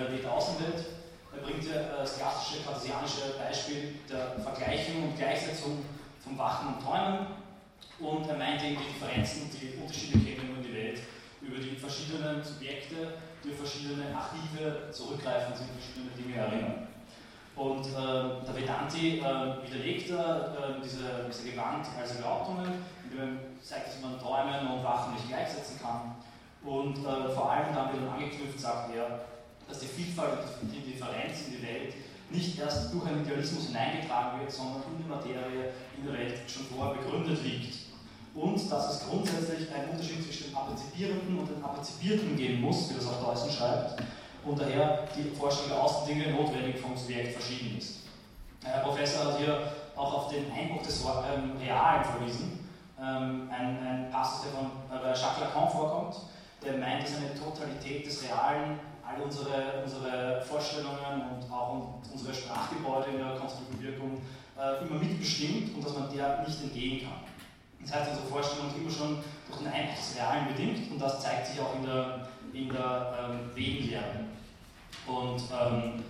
Realität der Außenwelt. Er bringt äh, das klassische kartesianische Beispiel der Vergleichung und Gleichsetzung vom Wachen und Träumen und er meint eben die Differenzen, die Unterschiede kennen in die Welt über die verschiedenen Subjekte, die auf verschiedene Archive zurückgreifen sich verschiedene Dinge erinnern. Und äh, der Vedanti äh, widerlegt äh, diese, diese Gewand als Behauptungen, indem er zeigt, dass man Träumen und Wachen nicht gleichsetzen kann. Und äh, vor allem dann wieder angeknüpft sagt er, dass die Vielfalt die Differenz in die Welt nicht erst durch einen Idealismus hineingetragen wird, sondern in der Materie, in der Welt schon vorher begründet liegt und dass es grundsätzlich einen Unterschied zwischen dem Partizipierenden und dem Partizipierten geben muss, wie das auch Deussen schreibt, und daher die Vorstellung der Außendinge notwendig vom Subjekt verschieden ist. Herr Professor hat hier auch auf den Einbruch des ähm, Realen verwiesen, ähm, ein, ein Passus, der von äh, Jacques Lacan vorkommt, der meint, dass eine Totalität des Realen all unsere, unsere Vorstellungen und auch unsere Sprachgebäude in der konstruktiven Wirkung äh, immer mitbestimmt und dass man der nicht entgehen kann. Das heißt, unsere Vorstellung ist immer schon durch den Einbruch des Realen bedingt und das zeigt sich auch in der, in der ähm, Wegenlehre. Und ähm,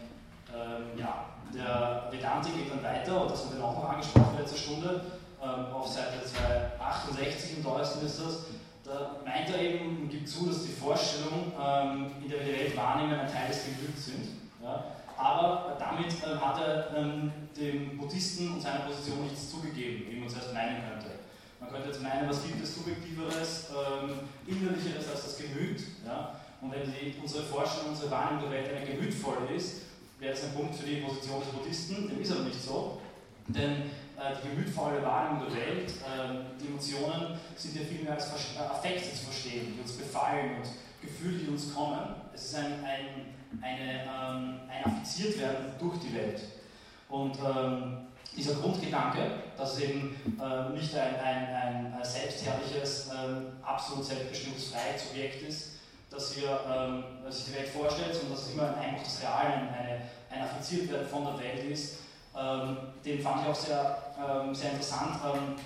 ähm, ja, der Vedante geht dann weiter, und das haben wir auch noch angesprochen letzte Stunde, ähm, auf Seite 268 im Deutschen ist das, da meint er eben und gibt zu, dass die Vorstellungen, ähm, in der wir die Welt wahrnehmen, ein Teil des Gemüts sind. Ja? Aber damit äh, hat er ähm, dem Buddhisten und seiner Position nichts zugegeben, wie man es erst meinen könnte. Man könnte jetzt meinen, was gibt es Subjektiveres, ähm, Innerlicheres als das Gemüt. Ja? Und wenn die, unsere Forschung, unsere Wahrnehmung der Welt eine gemütvolle ist, wäre das ein Punkt für die Position des Buddhisten, dem ist aber nicht so. Denn die gemütvolle Wahrnehmung der Welt, äh, die Emotionen sind ja viel mehr als äh, Affekte zu verstehen, die uns befallen und Gefühle, die uns kommen. Es ist ein, ein, eine, ähm, ein affiziert werden durch die Welt. Und ähm, dieser Grundgedanke, dass es eben äh, nicht ein, ein, ein selbstherrliches, ähm, absolut selbstbestimmtes freies Subjekt ist, das hier ähm, sich die Welt vorstellt, sondern dass es immer ein Einbruch des Realen, ein Affiziertwerden von der Welt ist. Ähm, den fand ich auch sehr, ähm, sehr interessant ähm,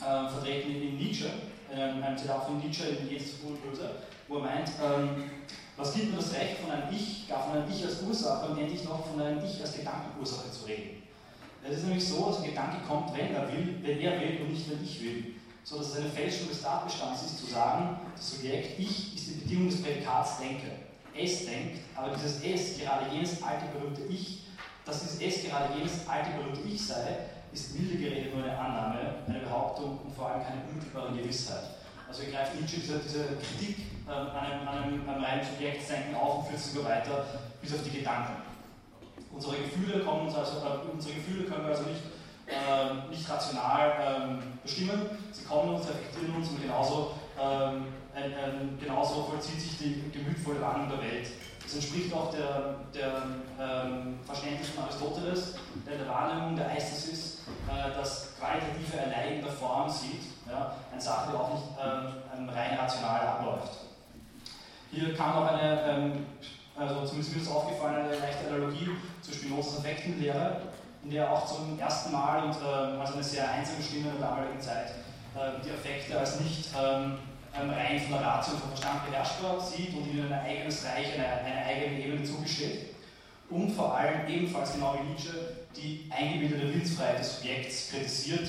äh, vertreten in, Nietzsche, ähm, einem Zitat von Nietzsche in Jedes Gut und Böse, wo er meint, ähm, was gibt mir das Recht, von einem Ich, gar von einem Ich als Ursache und endlich noch von einem Ich als Gedankenursache zu reden? Es ist nämlich so, dass ein Gedanke kommt, wenn er will, wenn er will und nicht, wenn ich will. So dass es eine Fälschung des Tatbestands ist, zu sagen, das Subjekt Ich ist die Bedingung des Prädikats Denke. Es denkt, aber dieses Es, gerade jenes alte berühmte Ich, dass dieses Es gerade jenes alte berühmte Ich sei, ist milde geredet nur eine Annahme, eine Behauptung und vor allem keine unmittelbare Gewissheit. Also wir greifen Nietzsche diese, diese Kritik äh, an einem, an einem, einem reinen Subjektdenken auf und führt es sogar weiter bis auf die Gedanken. Unsere Gefühle, kommen uns also, äh, unsere Gefühle können wir also nicht, äh, nicht rational ähm, bestimmen, sie kommen uns, reflektieren uns und genauso, ähm, genauso vollzieht sich die gemütvolle Wahrnehmung der Welt. Das entspricht auch der, der ähm, Verständnis von Aristoteles, der der Wahrnehmung der Eistasis äh, das qualitative Erleiden der Form sieht, ja, eine Sache, die auch nicht ähm, rein rational abläuft. Hier kam noch eine ähm, also zumindest mir ist aufgefallen, eine leichte Analogie zur Spinozas Affektenlehre, in der auch zum ersten Mal und äh, also eine sehr einsame Stimme in der damaligen Zeit äh, die Affekte als nicht ähm, rein von der Ratio und vom Verstand beherrschbar sieht und ihnen ein eigenes Reich, eine, eine eigene Ebene zugesteht. Und vor allem ebenfalls genau wie Nietzsche die eingebildete Willensfreiheit des Subjekts kritisiert,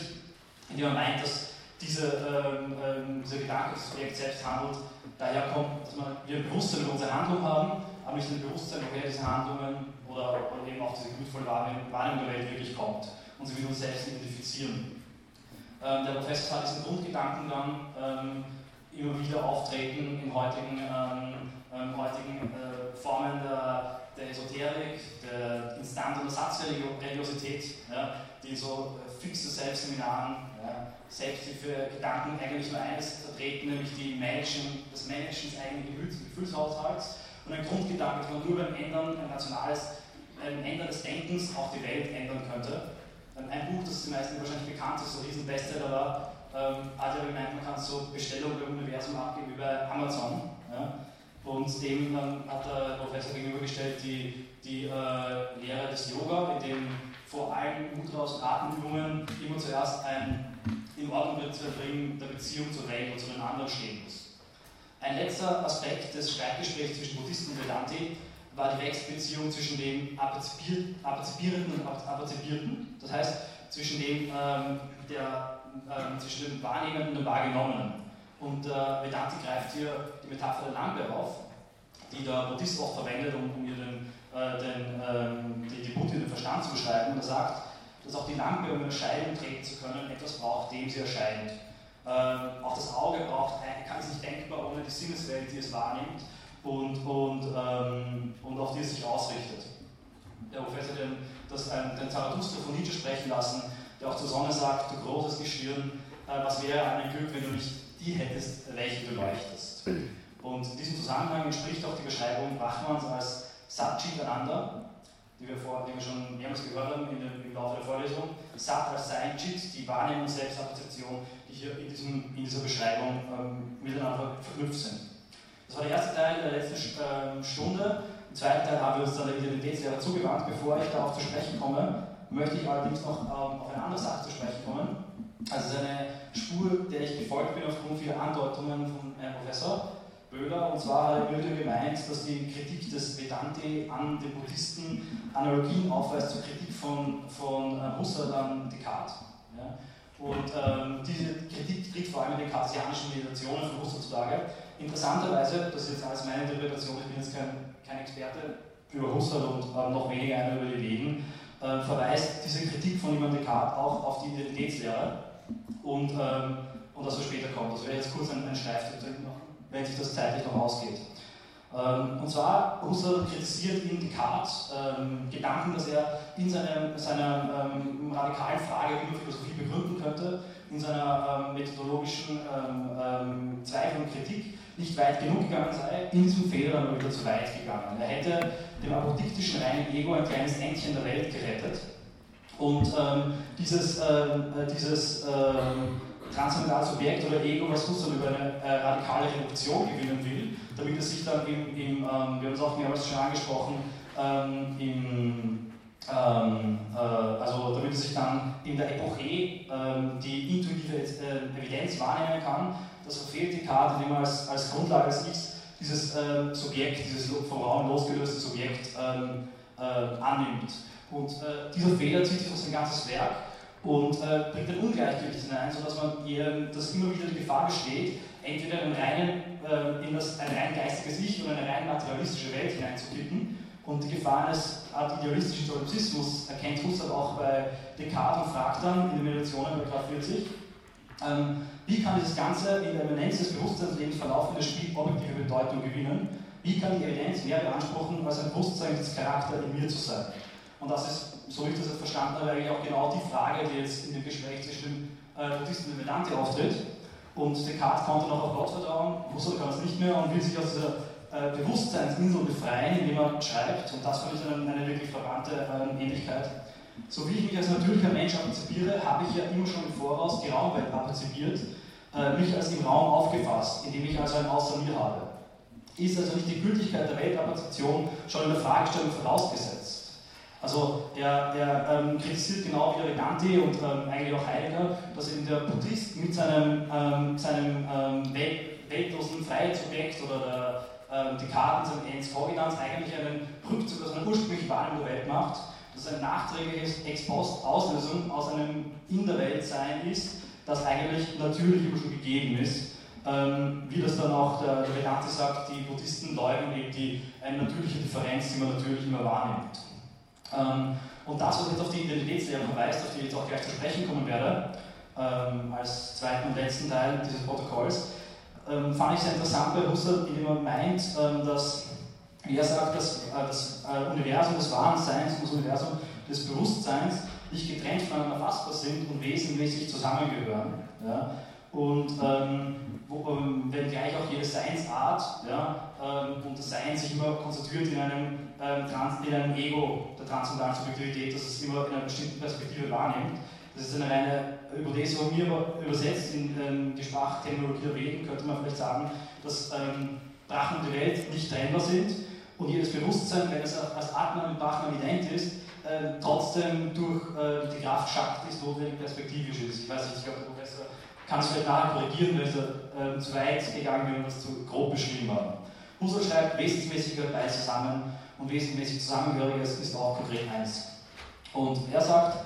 indem er meint, dass diese, ähm, ähm, dieser Gedanke des Subjekts selbst handelt, daher kommt, dass wir ein Bewusstsein über unsere Handlung haben aber nicht ein Bewusstsein, woher diese Handlungen oder, oder eben auch diese gemütvolle Wahrnehmung der Welt wirklich kommt und sie mit uns selbst identifizieren. Ähm, der Professor hat diesen Grundgedanken dann ähm, immer wieder auftreten in heutigen, ähm, ähm heutigen äh, Formen der, der Esoterik, der Instant- und Ersatzreligiosität, ja, die so äh, fixe Selbstseminaren, ja, selbst die für Gedanken eigentlich nur eines vertreten, nämlich die Managen, das Managen des eigenen Gefühlshaushalts. Und ein Grundgedanke, dass man nur beim Ändern ein nationales, ein Ändern des Denkens auch die Welt ändern könnte. Ein Buch, das den meisten wahrscheinlich bekannt ist, so ein Riesenbestseller war, ähm, hat ja gemeint, man kann so Bestellungen beim Universum abgeben über Amazon. Ja? Und dem ähm, hat der Professor gegenübergestellt die, die äh, Lehre des Yoga, in dem vor allen Mudras und Atemübungen immer zuerst ein in Ordnung bringen der Beziehung zur Welt und zu den anderen stehen muss. Ein letzter Aspekt des Streitgesprächs zwischen Buddhisten und Vedanti war die Wechselbeziehung zwischen dem Apazipierenden und Apazipierten, das heißt zwischen dem, ähm, der, ähm, zwischen dem Wahrnehmenden und dem Wahrgenommenen. Und äh, Vedanti greift hier die Metapher der Lampe auf, die der Buddhist oft verwendet, um, um ihr den, äh, den, ähm, die, die Buddhi, den Verstand zu beschreiben. Und er sagt, dass auch die Lampe, um Erscheinung treten zu können, etwas braucht, dem sie erscheint. Ähm, auch das Auge braucht, kann es nicht denkbar ohne die Sinneswelt, die es wahrnimmt und, und, ähm, und auf die es sich ausrichtet. Der Professor den, das, den Zarathustra von Nietzsche sprechen lassen, der auch zur Sonne sagt, du großes Geschirr, äh, was wäre ein Glück, wenn du nicht die hättest, welche du leuchtest. Und in diesem Zusammenhang entspricht auch die Beschreibung Brahmans als Satchitananda, die wir, vor, die wir schon mehrmals gehört haben in dem, im Laufe der Vorlesung. Sat als Sein, Chit, die Wahrnehmung Selbstabstraktion, die hier in, diesem, in dieser Beschreibung ähm, miteinander verknüpft sind. Das war der erste Teil der letzten ähm, Stunde. Im zweiten Teil haben wir uns dann der Identitätslehre zugewandt. Bevor ich darauf zu sprechen komme, möchte ich allerdings noch ähm, auf eine andere Sache zu sprechen kommen. Also eine Spur, der ich gefolgt bin aufgrund vieler Andeutungen vom Herrn Professor. Böhler. Und zwar hat er gemeint, dass die Kritik des Vedante an den Buddhisten Analogien aufweist zur Kritik von, von äh, Husserl an Descartes. Ja? Und ähm, diese Kritik tritt vor allem in den kartesianischen Meditationen von Husserl zutage. Interessanterweise, das ist jetzt alles meine Interpretation, ich bin jetzt kein, kein Experte über Husserl und äh, noch weniger einer über die Veden, äh, verweist diese Kritik von ihm an Descartes auch auf die Identitätslehre und, ähm, und das, was später kommt. Das wäre jetzt kurz ein, ein noch wenn sich das zeitlich noch ausgeht. Ähm, und zwar, Husserl kritisiert in Descartes ähm, Gedanken, dass er in seiner, seiner ähm, radikalen Frage über Philosophie begründen könnte, in seiner ähm, methodologischen ähm, Zweifel und Kritik nicht weit genug gegangen sei, in diesem Fehler dann wieder zu weit gegangen. Er hätte dem apodiktischen reinen Ego ein kleines Entchen der Welt gerettet. Und dieses, äh, dieses transzendentales Subjekt oder Ego, was Husserl über eine äh, radikale Reduktion gewinnen will, damit es sich dann im, im ähm, wir haben es auch mehrmals schon angesprochen, ähm, im, ähm, äh, also damit es sich dann in der Epoche ähm, die intuitive äh, Evidenz wahrnehmen kann, das verfehlt die Karte, indem man als, als Grundlage des Ichs dieses äh, Subjekt, dieses vom Raum losgelöste Subjekt ähm, äh, annimmt. Und äh, dieser Fehler zieht sich durch sein ganzes Werk und äh, bringt ein Ungleichgewicht hinein, sodass man ihr, dass immer wieder die Gefahr besteht, entweder in, reinen, äh, in das, ein rein geistiges Ich oder eine rein materialistische Welt hineinzukippen. Und die Gefahr eines Art idealistischen Solipsismus erkennt Husserl auch bei Descartes und fragt dann in den Meditationen bei Grad 40, ähm, wie kann dieses Ganze in der Eminenz des Bewusstseinslebens verlaufende Spiel objektive Bedeutung gewinnen? Wie kann die Evidenz mehr beanspruchen, als ein Bewusstsein des Charakter in mir zu sein? Und das ist so wie ich das jetzt verstanden habe, eigentlich auch genau die Frage, die jetzt in dem Gespräch zwischen äh, Buddhisten und Vedante auftritt. Und Descartes konnte noch auf Gott vertrauen, Husserl kann es nicht mehr und will sich aus dieser äh, Bewusstseinsinsel befreien, indem er schreibt. Und das fand ich eine, eine wirklich verwandte äh, Ähnlichkeit. So wie ich mich als natürlicher Mensch antizipiere, habe ich ja immer schon im Voraus die Raumwelt antizipiert, äh, mich als im Raum aufgefasst, indem ich also ein Außer mir habe. Ist also nicht die Gültigkeit der Weltapazipation schon in der Fragestellung vorausgesetzt? Also er, er ähm, kritisiert genau wie der Gandhi und ähm, eigentlich auch Heidegger, dass eben der Buddhist mit seinem, ähm, seinem ähm, weltlosen Freiheitsobjekt oder der ähm, Descartes, seinem Ens Cogitans eigentlich einen Rückzug aus einer ursprünglichen Wahrnehmung der Welt macht, ein nachträgliches Ex-Post-Auslösung aus einem In der Welt sein ist, das eigentlich natürlich immer schon gegeben ist. Ähm, wie das dann auch der, der Vedante sagt, die Buddhisten leugnen eben die, eine natürliche Differenz, die man natürlich immer wahrnimmt. Ähm, und das, was jetzt auf die Identitätslehre verweist, auf die ich jetzt auch gleich zu sprechen kommen werde, ähm, als zweiten und letzten Teil dieses Protokolls, ähm, fand ich sehr interessant bei Husserl, indem er meint, dass Er sagt, dass äh, das äh, Universum des wahren und das Universum des Bewusstseins nicht getrennt voneinander fassbar sind und wesentlich zusammengehören. Ja? Und ähm, wo, ähm, wenngleich auch jede Seinsart ja, ähm, und das Sein sich immer konzentriert in einem, ähm, Trans in einem Ego der transzendentalen Subjektivität, dass es immer in einer bestimmten Perspektive wahrnimmt. Das ist eine reine Hypothese von mir, aber übersetzt in ähm, die Sprachterminologie der Veden könnte man vielleicht sagen, dass ähm, Brahman und die Welt nicht trennbar sind und jedes Bewusstsein, wenn es als Atman und Brahman ident ist, äh, trotzdem durch äh, die Kraft Shaktis notwendig perspektivisch ist. Ich weiß nicht, ich glaube, der Professor kann es vielleicht nachher korrigieren, wenn er äh, zu weit gegangen wäre und das zu grob beschrieben hat. Husserl schreibt, Wesensmäßig gehört beides zusammen und wesensmäßig Zusammengehöriges ist auch konkret eins. Und er sagt,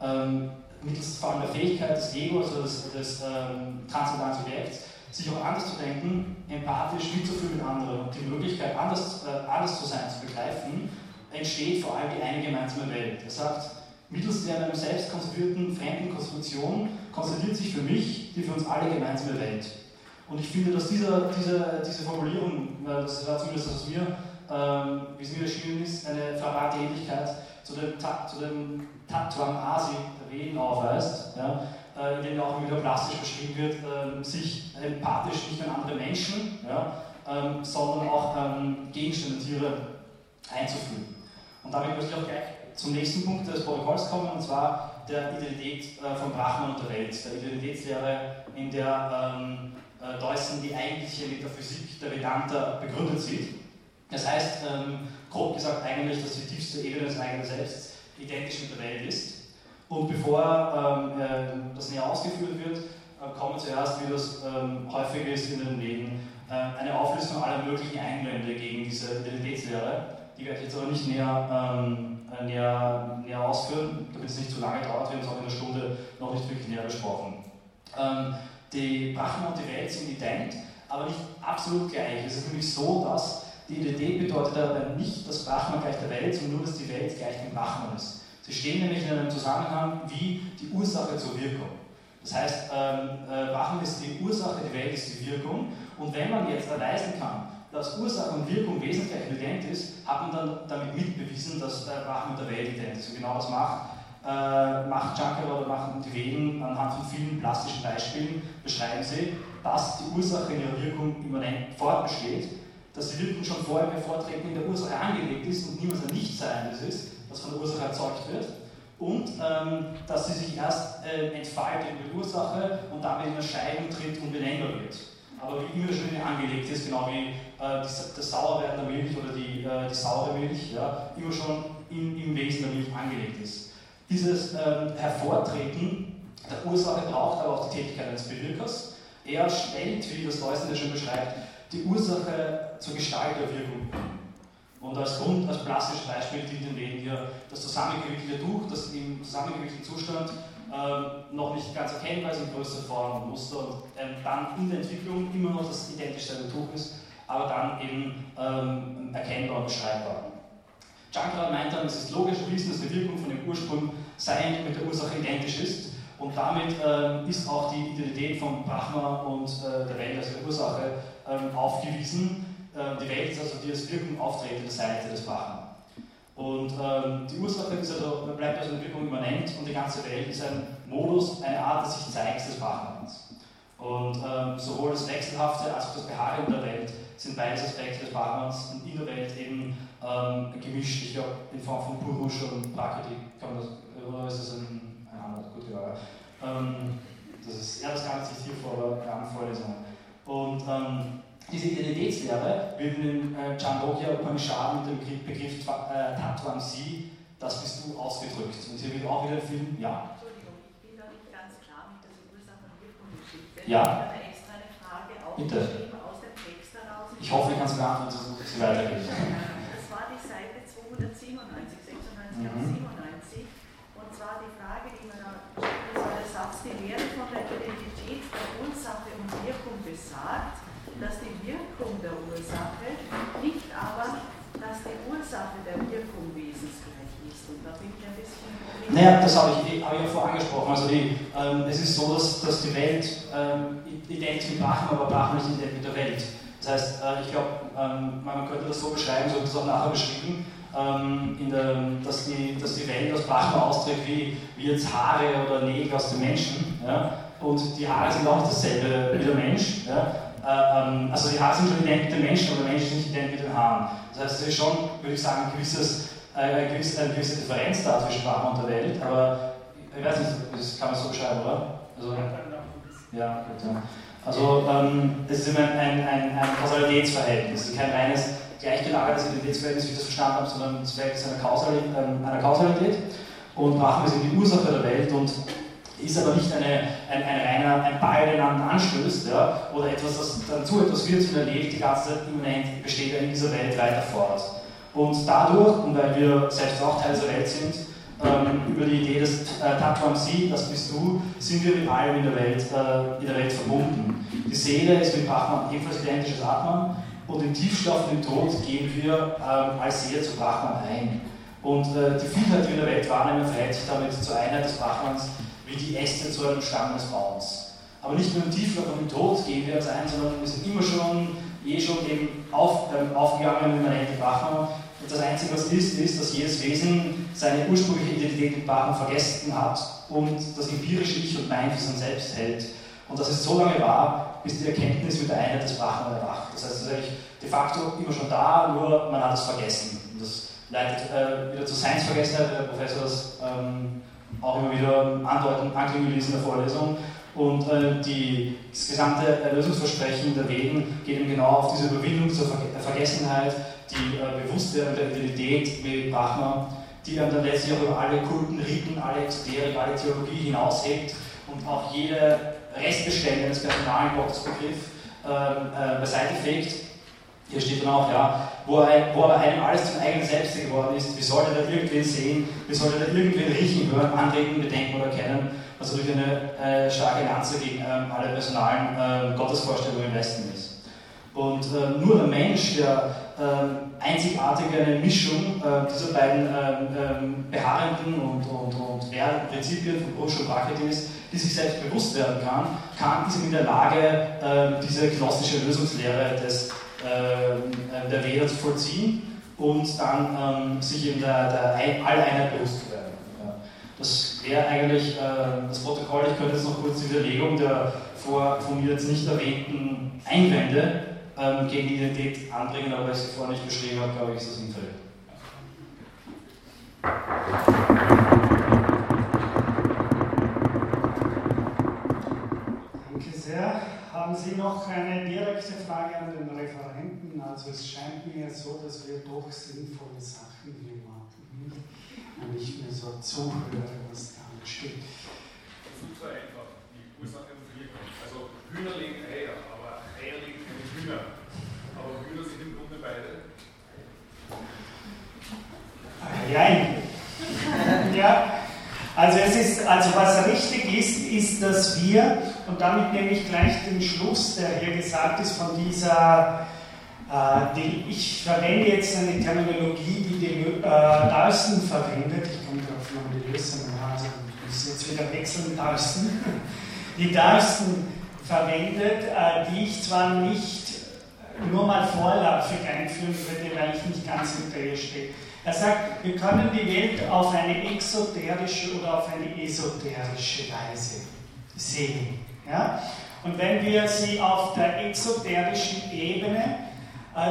ähm, mittels vor allem der Fähigkeit des Ego, also des, des ähm, transzendentalen Subjekts, sich auch anders zu denken, empathisch mitzufühlen mit anderen und die Möglichkeit, anders, äh, anders zu sein, zu begreifen, entsteht vor allem die eine gemeinsame Welt. Er sagt, mittels der in einem selbst konstruierten fremden Konstruktion konstituiert sich für mich die für uns alle gemeinsame Welt. Und ich finde, dass dieser, diese, diese Formulierung, äh, das war zumindest was mir, ähm, wie es mir erschienen ist, eine verwahrte Ähnlichkeit zu dem, zu dem Tatwam Asi der Veden aufweist, ja, in dem auch wieder plastisch beschrieben wird, äh, sich empathisch nicht nur an andere Menschen, ja, ähm, sondern auch ähm, Gegenstände, Tiere einzuführen. Und damit möchte ich auch gleich zum nächsten Punkt des Protokolls kommen, und zwar der Identität äh, von Brahman und der Welt, der Identitätslehre, in der ähm, äh, Deussen die eigentliche Metaphysik der Vedanta begründet sieht. Das heißt, ähm, grob gesagt eigentlich, dass die tiefste Ebene des eigenen Selbst identisch mit der Welt ist. Und bevor ähm, äh, das näher ausgeführt wird, äh, kommen zuerst, wie das ähm, häufig ist in den Reden, äh, eine Auflistung aller möglichen Einwände gegen diese Identitätslehre die werde ich jetzt aber nicht näher, ähm, äh, näher, näher ausführen, damit es nicht zu lange dauert. Wir haben es auch in der Stunde noch nicht wirklich näher besprochen. Ähm, die Brahman und die Welt sind ident, aber nicht absolut gleich. Es ist nämlich so, dass die Identität bedeutet dabei nicht, dass Brahman gleich der Welt, sondern nur, dass die Welt gleich dem Brahman ist. Sie stehen nämlich in einem Zusammenhang wie die Ursache zur Wirkung. Das heißt, ähm, äh, Brahman ist die Ursache, die Welt ist die Wirkung. Und wenn man jetzt erweisen kann, dass Ursache und Wirkung wesentlich ident ist, hat man dann damit mitbewiesen, dass der Brahman mit der Welt ident ist. Und genau das macht, äh, macht Shankara oder machen die Veden anhand von vielen plastischen Beispielen, beschreiben sie, dass die Ursache in ihrer Wirkung immanent fortbesteht, dass die Wirkung schon vorher bei Vorträgen in der Ursache angelegt ist und niemals ein Nichtseiendes ist, das von der Ursache erzeugt wird und ähm, dass sie sich erst äh, entfaltet in der Ursache und damit in Erscheinung tritt und benennbar wird aber wie immer schon angelegt ist, genau wie äh, das, das Sauerwerden der Milch oder die, äh, die saure Milch, ja, immer schon im, im Wesen der Milch angelegt ist. Dieses ähm, Hervortreten der Ursache braucht aber auch die Tätigkeit eines Bewirkers. Er stellt, wie das Leusner schon beschreibt, die Ursache zur Gestalt der Wirkung. Und als Grund, als plastisches Beispiel dient den Reden hier das zusammengewickelte Tuch, das im zusammengewickelten Zustand äh, noch nicht ganz erkennbar ist in größerer Form und Muster und ähm, dann in der Entwicklung immer noch das identisch Tuch ist, aber dann eben ähm, erkennbar und beschreibbar. Shankara meint dann, es ist logisch erwiesen, dass die Wirkung von dem Ursprung Sein mit der Ursache identisch ist und damit ähm, ist auch die Identität von Brahma und äh, der Welt als der Ursache ähm, aufgewiesen. Äh, die Welt ist also die als Wirkung auftretende Seite des Brahma. Und ähm, die Ursache ist also, bleibt also eine Wirkung immanent und die ganze Welt ist ein Modus, eine Art des sich Zeigens des Brahmans. Und ähm, sowohl das Wechselhafte als auch das Beharren der Welt sind beides Aspekte des Brahmans und in der Welt eben ähm, gemischt. Ich glaube, in Form von Purusha und Prakriti kann man das, oder ist das ein, anderes, gut, ja. Ähm, das ist, ja, das kann ich nicht hier vor, eine Vorlesung. Und ähm, diese Identitätslehre wird in den äh, Chandogya Upanishad mit dem Begriff äh, Tattvamsi, das bist du ausgedrückt. Und hier wird auch wieder viel, ja. Entschuldigung, ich bin da nicht ganz klar mit dieser Ursache- und Wirkungsgeschichte. Ja. Ich habe extra eine Frage Bitte. aus dem Text heraus. Ich hoffe, ich kann es beantworten, dass es weitergeht. Das war die Seite 297, 96 mhm. 97. Und zwar die Frage, die man da das war der Satz, die Lehre von der Identität der Ursache und Wirkung besagt, dass die Wirkung der Ursache, nicht aber, dass die Ursache der Wirkung wesensgleich ist. Und da bin ich ein bisschen. Naja, das habe ich, hab ich ja vorher angesprochen. Also die, ähm, es ist so, dass, dass die Welt ähm, ident mit Brahman, aber Brahman ist ident mit der Welt. Das heißt, äh, ich glaube, ähm, man könnte das so beschreiben, so wird es auch nachher beschrieben, ähm, der, dass, die, dass die Welt aus Brahma austritt wie, wie jetzt Haare oder Nägel aus dem Menschen. Ja? Und die Haare sind auch dasselbe wie der Mensch. Ja? Äh, ähm, also die Haare sind schon ident mit dem Menschen, aber der Mensch ist nicht ident mit den Haaren. Das heißt, es ist schon, würde ich sagen, ein gewisses, äh, eine, gewisse, eine gewisse Differenz da zwischen Brahma und der Welt, aber ich weiß nicht, das kann man so beschreiben, oder? Also, ja, gut, ja. Also ähm, es ist immer ein, ein, ein, ein Kausalitätsverhältnis, ist kein reines gleichgelagertes Identitätsverhältnis, wie ich das verstanden habe, sondern es Verhältnis einer Kausalität, ähm, einer Kausalität. Und Brahma ist die Ursache der Welt und ist aber nicht eine, ein, ein reiner ein Ball, der einander anstößt, ja, oder etwas, das dann zu etwas wird, sondern lebt die ganze Zeit immanent, besteht in dieser Welt weiter fort. Und dadurch, und weil wir selbst auch Teil dieser Welt sind, ähm, über die Idee des äh, Tatwamsi, das bist du, sind wir mit allem in der Welt, äh, in der Welt verbunden. Die Seele ist mit Brahman ebenfalls identisches Atman und im Tiefschlaf und im Tod gehen wir ähm, als Seele zu Brahman ein. Und äh, die Vielfalt, die wir in der Welt wahrnehmen, verhält sich damit zur Einheit des Brahmans wie die Äste zu einem Stamm des Baums. Aber nicht nur im Tiefschlaf und im Tod gehen wir als ein, sondern wir sind immer schon, eh schon eben auf, ähm, aufgegangen in der Brahman und das Einzige, was ist, ist, dass jedes Wesen seine ursprüngliche Identität mit Brahman vergessen hat und das empirische Ich und Mein für sein Selbst hält. Und das ist so lange wahr, bis die Erkenntnis mit der Einheit des Brahman erwacht. Das heißt, es ist eigentlich de facto immer schon da, nur man hat es vergessen. Und das leitet äh, wieder zur Science-Vergessenheit, der Professor das ähm, auch immer wieder andeuten, anklingen in der Vorlesung. Und äh, die, das gesamte Lösungsversprechen der Veden geht eben genau auf diese Überwindung zur Ver Vergessenheit, die äh, Bewusstwerdung der Identität wie Brahma, die dann, letztlich auch über alle Kulten, Riten, alle Exoterik, alle Theologie hinaushebt und auch jede Restbestände eines personalen Gottesbegriff äh, äh, beiseite fegt. Hier steht dann auch, ja, wo, er, wo aber einem alles zum eigenen Selbst geworden ist, wie soll er da irgendwen sehen, wie soll er da irgendwen riechen, hören, anreden, bedenken oder kennen, also durch eine äh, starke Lanze gegen ähm, alle personalen äh, Gottesvorstellungen im Westen ist. Und äh, nur der Mensch, der ähm, einzigartige eine Mischung äh, dieser beiden ähm, ähm, beharrenden und, und, und währenden Prinzipien von Brusch und Praxis, die sich selbst bewusst werden kann, kann, ist in der Lage, äh, diese gnostische Lösungslehre des, äh, der Veda zu vollziehen und dann ähm, sich in der, der Alleinheit bewusst zu werden. Das wäre eigentlich äh, das Protokoll. Ich könnte jetzt noch kurz die Widerlegung der vor, von mir jetzt nicht erwähnten Einwände ähm, gegen die Identität anbringen, aber als ich vorhin nicht beschrieben habe, glaube ich, ist das hinfällig. Danke sehr. Haben Sie noch eine direkte Frage an den Referenten? Also es scheint mir so, dass wir doch sinnvolle Sachen nicht mehr so zuhören, was da steht. Super einfach, die Ursache und Wirkung. Also Hühner legen Eier, aber Eier legen keine Hühner. Aber Hühner sind im Grunde beide. Nein. ja. Also es ist, also was richtig ist, ist, dass wir, und damit nehme ich gleich den Schluss, der hier gesagt ist, von dieser, die, ich verwende jetzt eine Terminologie, die die äh, Darsten verwendet, ich komme darauf noch die Lösung, also ich muss jetzt wieder wechseln, Darsten, die Darsten verwendet, äh, die ich zwar nicht nur mal vorläufig einführen würde, weil ich nicht ganz hinter ihr stehe. Er sagt, wir können die Welt auf eine exoterische oder auf eine esoterische Weise sehen. Ja? Und wenn wir sie auf der exoterischen Ebene äh,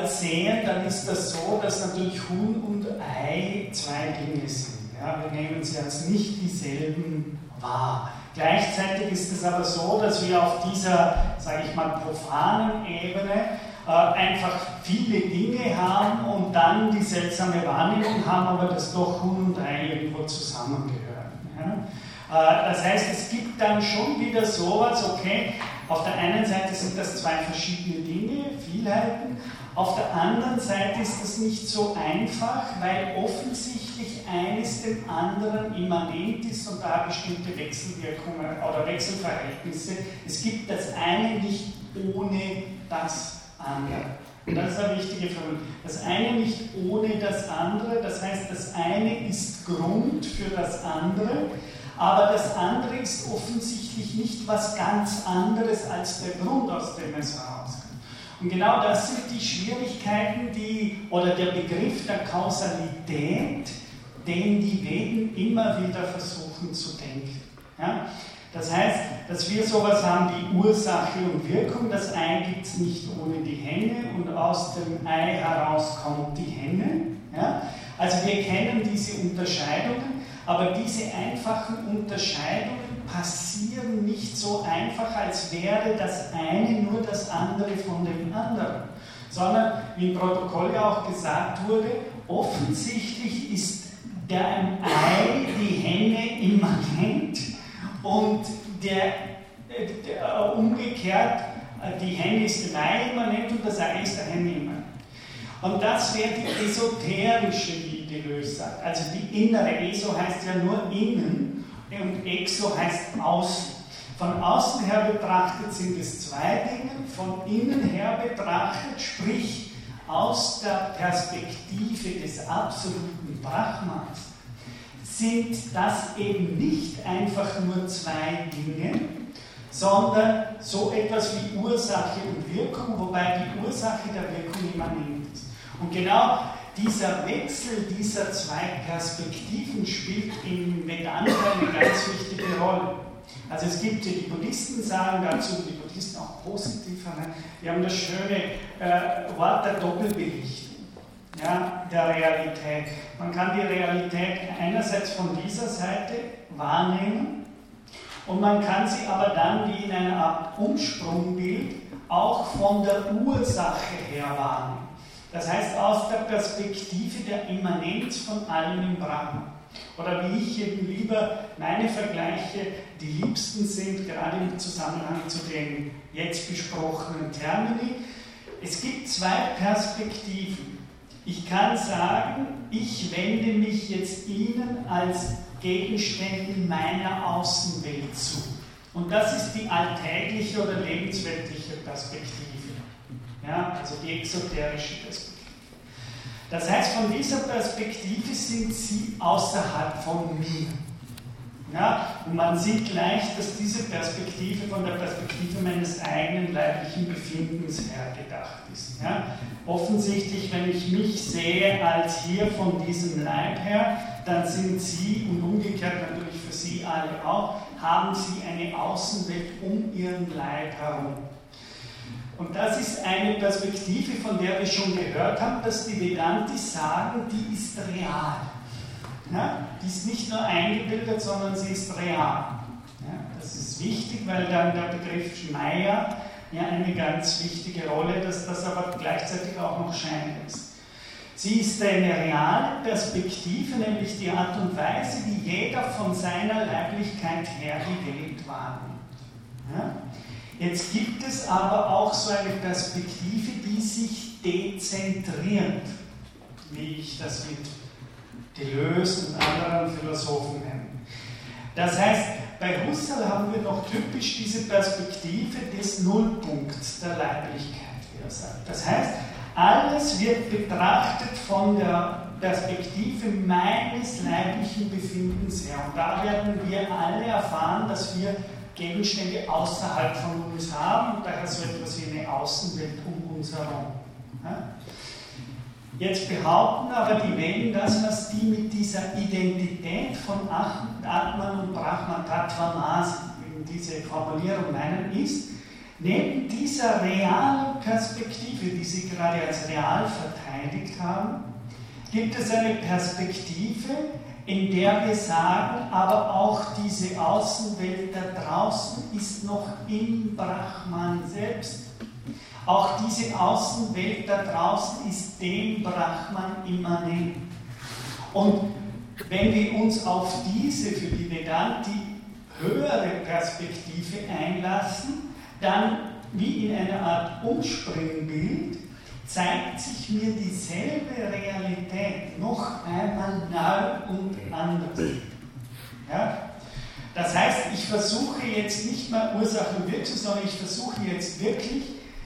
sehen, dann ist das so, dass natürlich Huhn und Ei zwei Dinge sind. Ja? Wir nehmen sie als nicht dieselben wahr. Gleichzeitig ist es aber so, dass wir auf dieser, sage ich mal, profanen Ebene äh, einfach viele Dinge haben und dann die seltsame Wahrnehmung haben, aber dass doch Huhn und Ei irgendwo zusammengehören. Ja? Äh, das heißt, es gibt dann schon wieder sowas, okay, auf der einen Seite sind das zwei verschiedene Dinge, Vielheiten, auf der anderen Seite ist das nicht so einfach, weil offensichtlich eines dem anderen immanent ist und da bestimmte Wechselwirkungen oder Wechselverhältnisse. Es gibt das eine nicht ohne das andere. Und das ist eine wichtige Frage. Das eine nicht ohne das andere, das heißt, das eine ist Grund für das andere, aber das andere ist offensichtlich nicht was ganz anderes als der Grund, aus dem es herauskommt. Und genau das sind die Schwierigkeiten, die, oder der Begriff der Kausalität, den die Veden immer wieder versuchen zu denken. Ja? Das heißt, dass wir sowas haben wie Ursache und Wirkung. Das Ei gibt es nicht ohne die Henne und aus dem Ei heraus kommt die Henne. Ja? Also wir kennen diese Unterscheidungen, aber diese einfachen Unterscheidungen passieren nicht so einfach, als wäre das eine nur das andere von dem anderen, sondern wie im Protokoll ja auch gesagt wurde, offensichtlich ist der Ei die Henne immanent und der, der umgekehrt, die Henne ist dem Ei immanent und das Ei ist der Henne immanent. Und das wäre die esoterische, wie Deleuze sagt. Also die innere, eso heißt ja nur innen und exo heißt außen. Von außen her betrachtet sind es zwei Dinge, von innen her betrachtet, sprich aus der Perspektive des absoluten Brahmans, sind das eben nicht einfach nur zwei Dinge, sondern so etwas wie Ursache und Wirkung, wobei die Ursache der Wirkung immanent ist. Und genau dieser Wechsel dieser zwei Perspektiven spielt im Vedanta eine ganz wichtige Rolle. Also es gibt, die Buddhisten sagen dazu, die Buddhisten auch positiv, die haben das schöne äh, Wort der Doppelbelichtung ja, der Realität. Man kann die Realität einerseits von dieser Seite wahrnehmen und man kann sie aber dann wie in einer Art Umsprungbild auch von der Ursache her wahrnehmen. Das heißt aus der Perspektive der Immanenz von allem im Brahman. Oder wie ich eben lieber meine Vergleiche die liebsten sind, gerade im Zusammenhang zu den jetzt besprochenen Termini. Es gibt zwei Perspektiven. Ich kann sagen, ich wende mich jetzt Ihnen als Gegenstände meiner Außenwelt zu. Und das ist die alltägliche oder lebensweltliche Perspektive. Ja, also die exoterische Perspektive. Das heißt, von dieser Perspektive sind sie außerhalb von mir. Ja, und man sieht leicht, dass diese Perspektive von der Perspektive meines eigenen leiblichen Befindens her gedacht ist. Ja. Offensichtlich, wenn ich mich sehe als hier von diesem Leib her, dann sind Sie und umgekehrt natürlich für Sie alle auch, haben Sie eine Außenwelt um Ihren Leib herum. Und das ist eine Perspektive, von der wir schon gehört haben, dass die Vedantis sagen, die ist real. Ja? Die ist nicht nur eingebildet, sondern sie ist real. Ja? Das ist wichtig, weil dann der Begriff Maya ja eine ganz wichtige Rolle, dass das aber gleichzeitig auch noch Schein ist. Sie ist eine reale Perspektive, nämlich die Art und Weise, wie jeder von seiner Leiblichkeit her Welt wahrnimmt. Ja? Jetzt gibt es aber auch so eine Perspektive, die sich dezentriert, wie ich das mit Deleuze und anderen Philosophen nenne. Das heißt, bei Husserl haben wir noch typisch diese Perspektive des Nullpunkts der Leiblichkeit, wie er sagt. Das heißt, alles wird betrachtet von der Perspektive meines leiblichen Befindens her. Und da werden wir alle erfahren, dass wir Gegenstände außerhalb von uns haben und daher so etwas wie eine Außenwelt um uns herum. Jetzt behaupten aber die Wellen das, was die mit dieser Identität von Atman und Brahman Tattvamasi, eben diese Formulierung meinen, ist, neben dieser realen Perspektive, die sie gerade als real verteidigt haben, gibt es eine Perspektive, in der wir sagen, aber auch diese Außenwelt da draußen ist noch im Brahman selbst. Auch diese Außenwelt da draußen ist dem Brahman immanent. Und wenn wir uns auf diese für die Vedanti höhere Perspektive einlassen, dann wie in einer Art Umspringbild zeigt sich mir dieselbe Realität noch einmal neu und anders. Ja? Das heißt, ich versuche jetzt nicht mehr Ursache und Wirkung, sondern ich versuche jetzt wirklich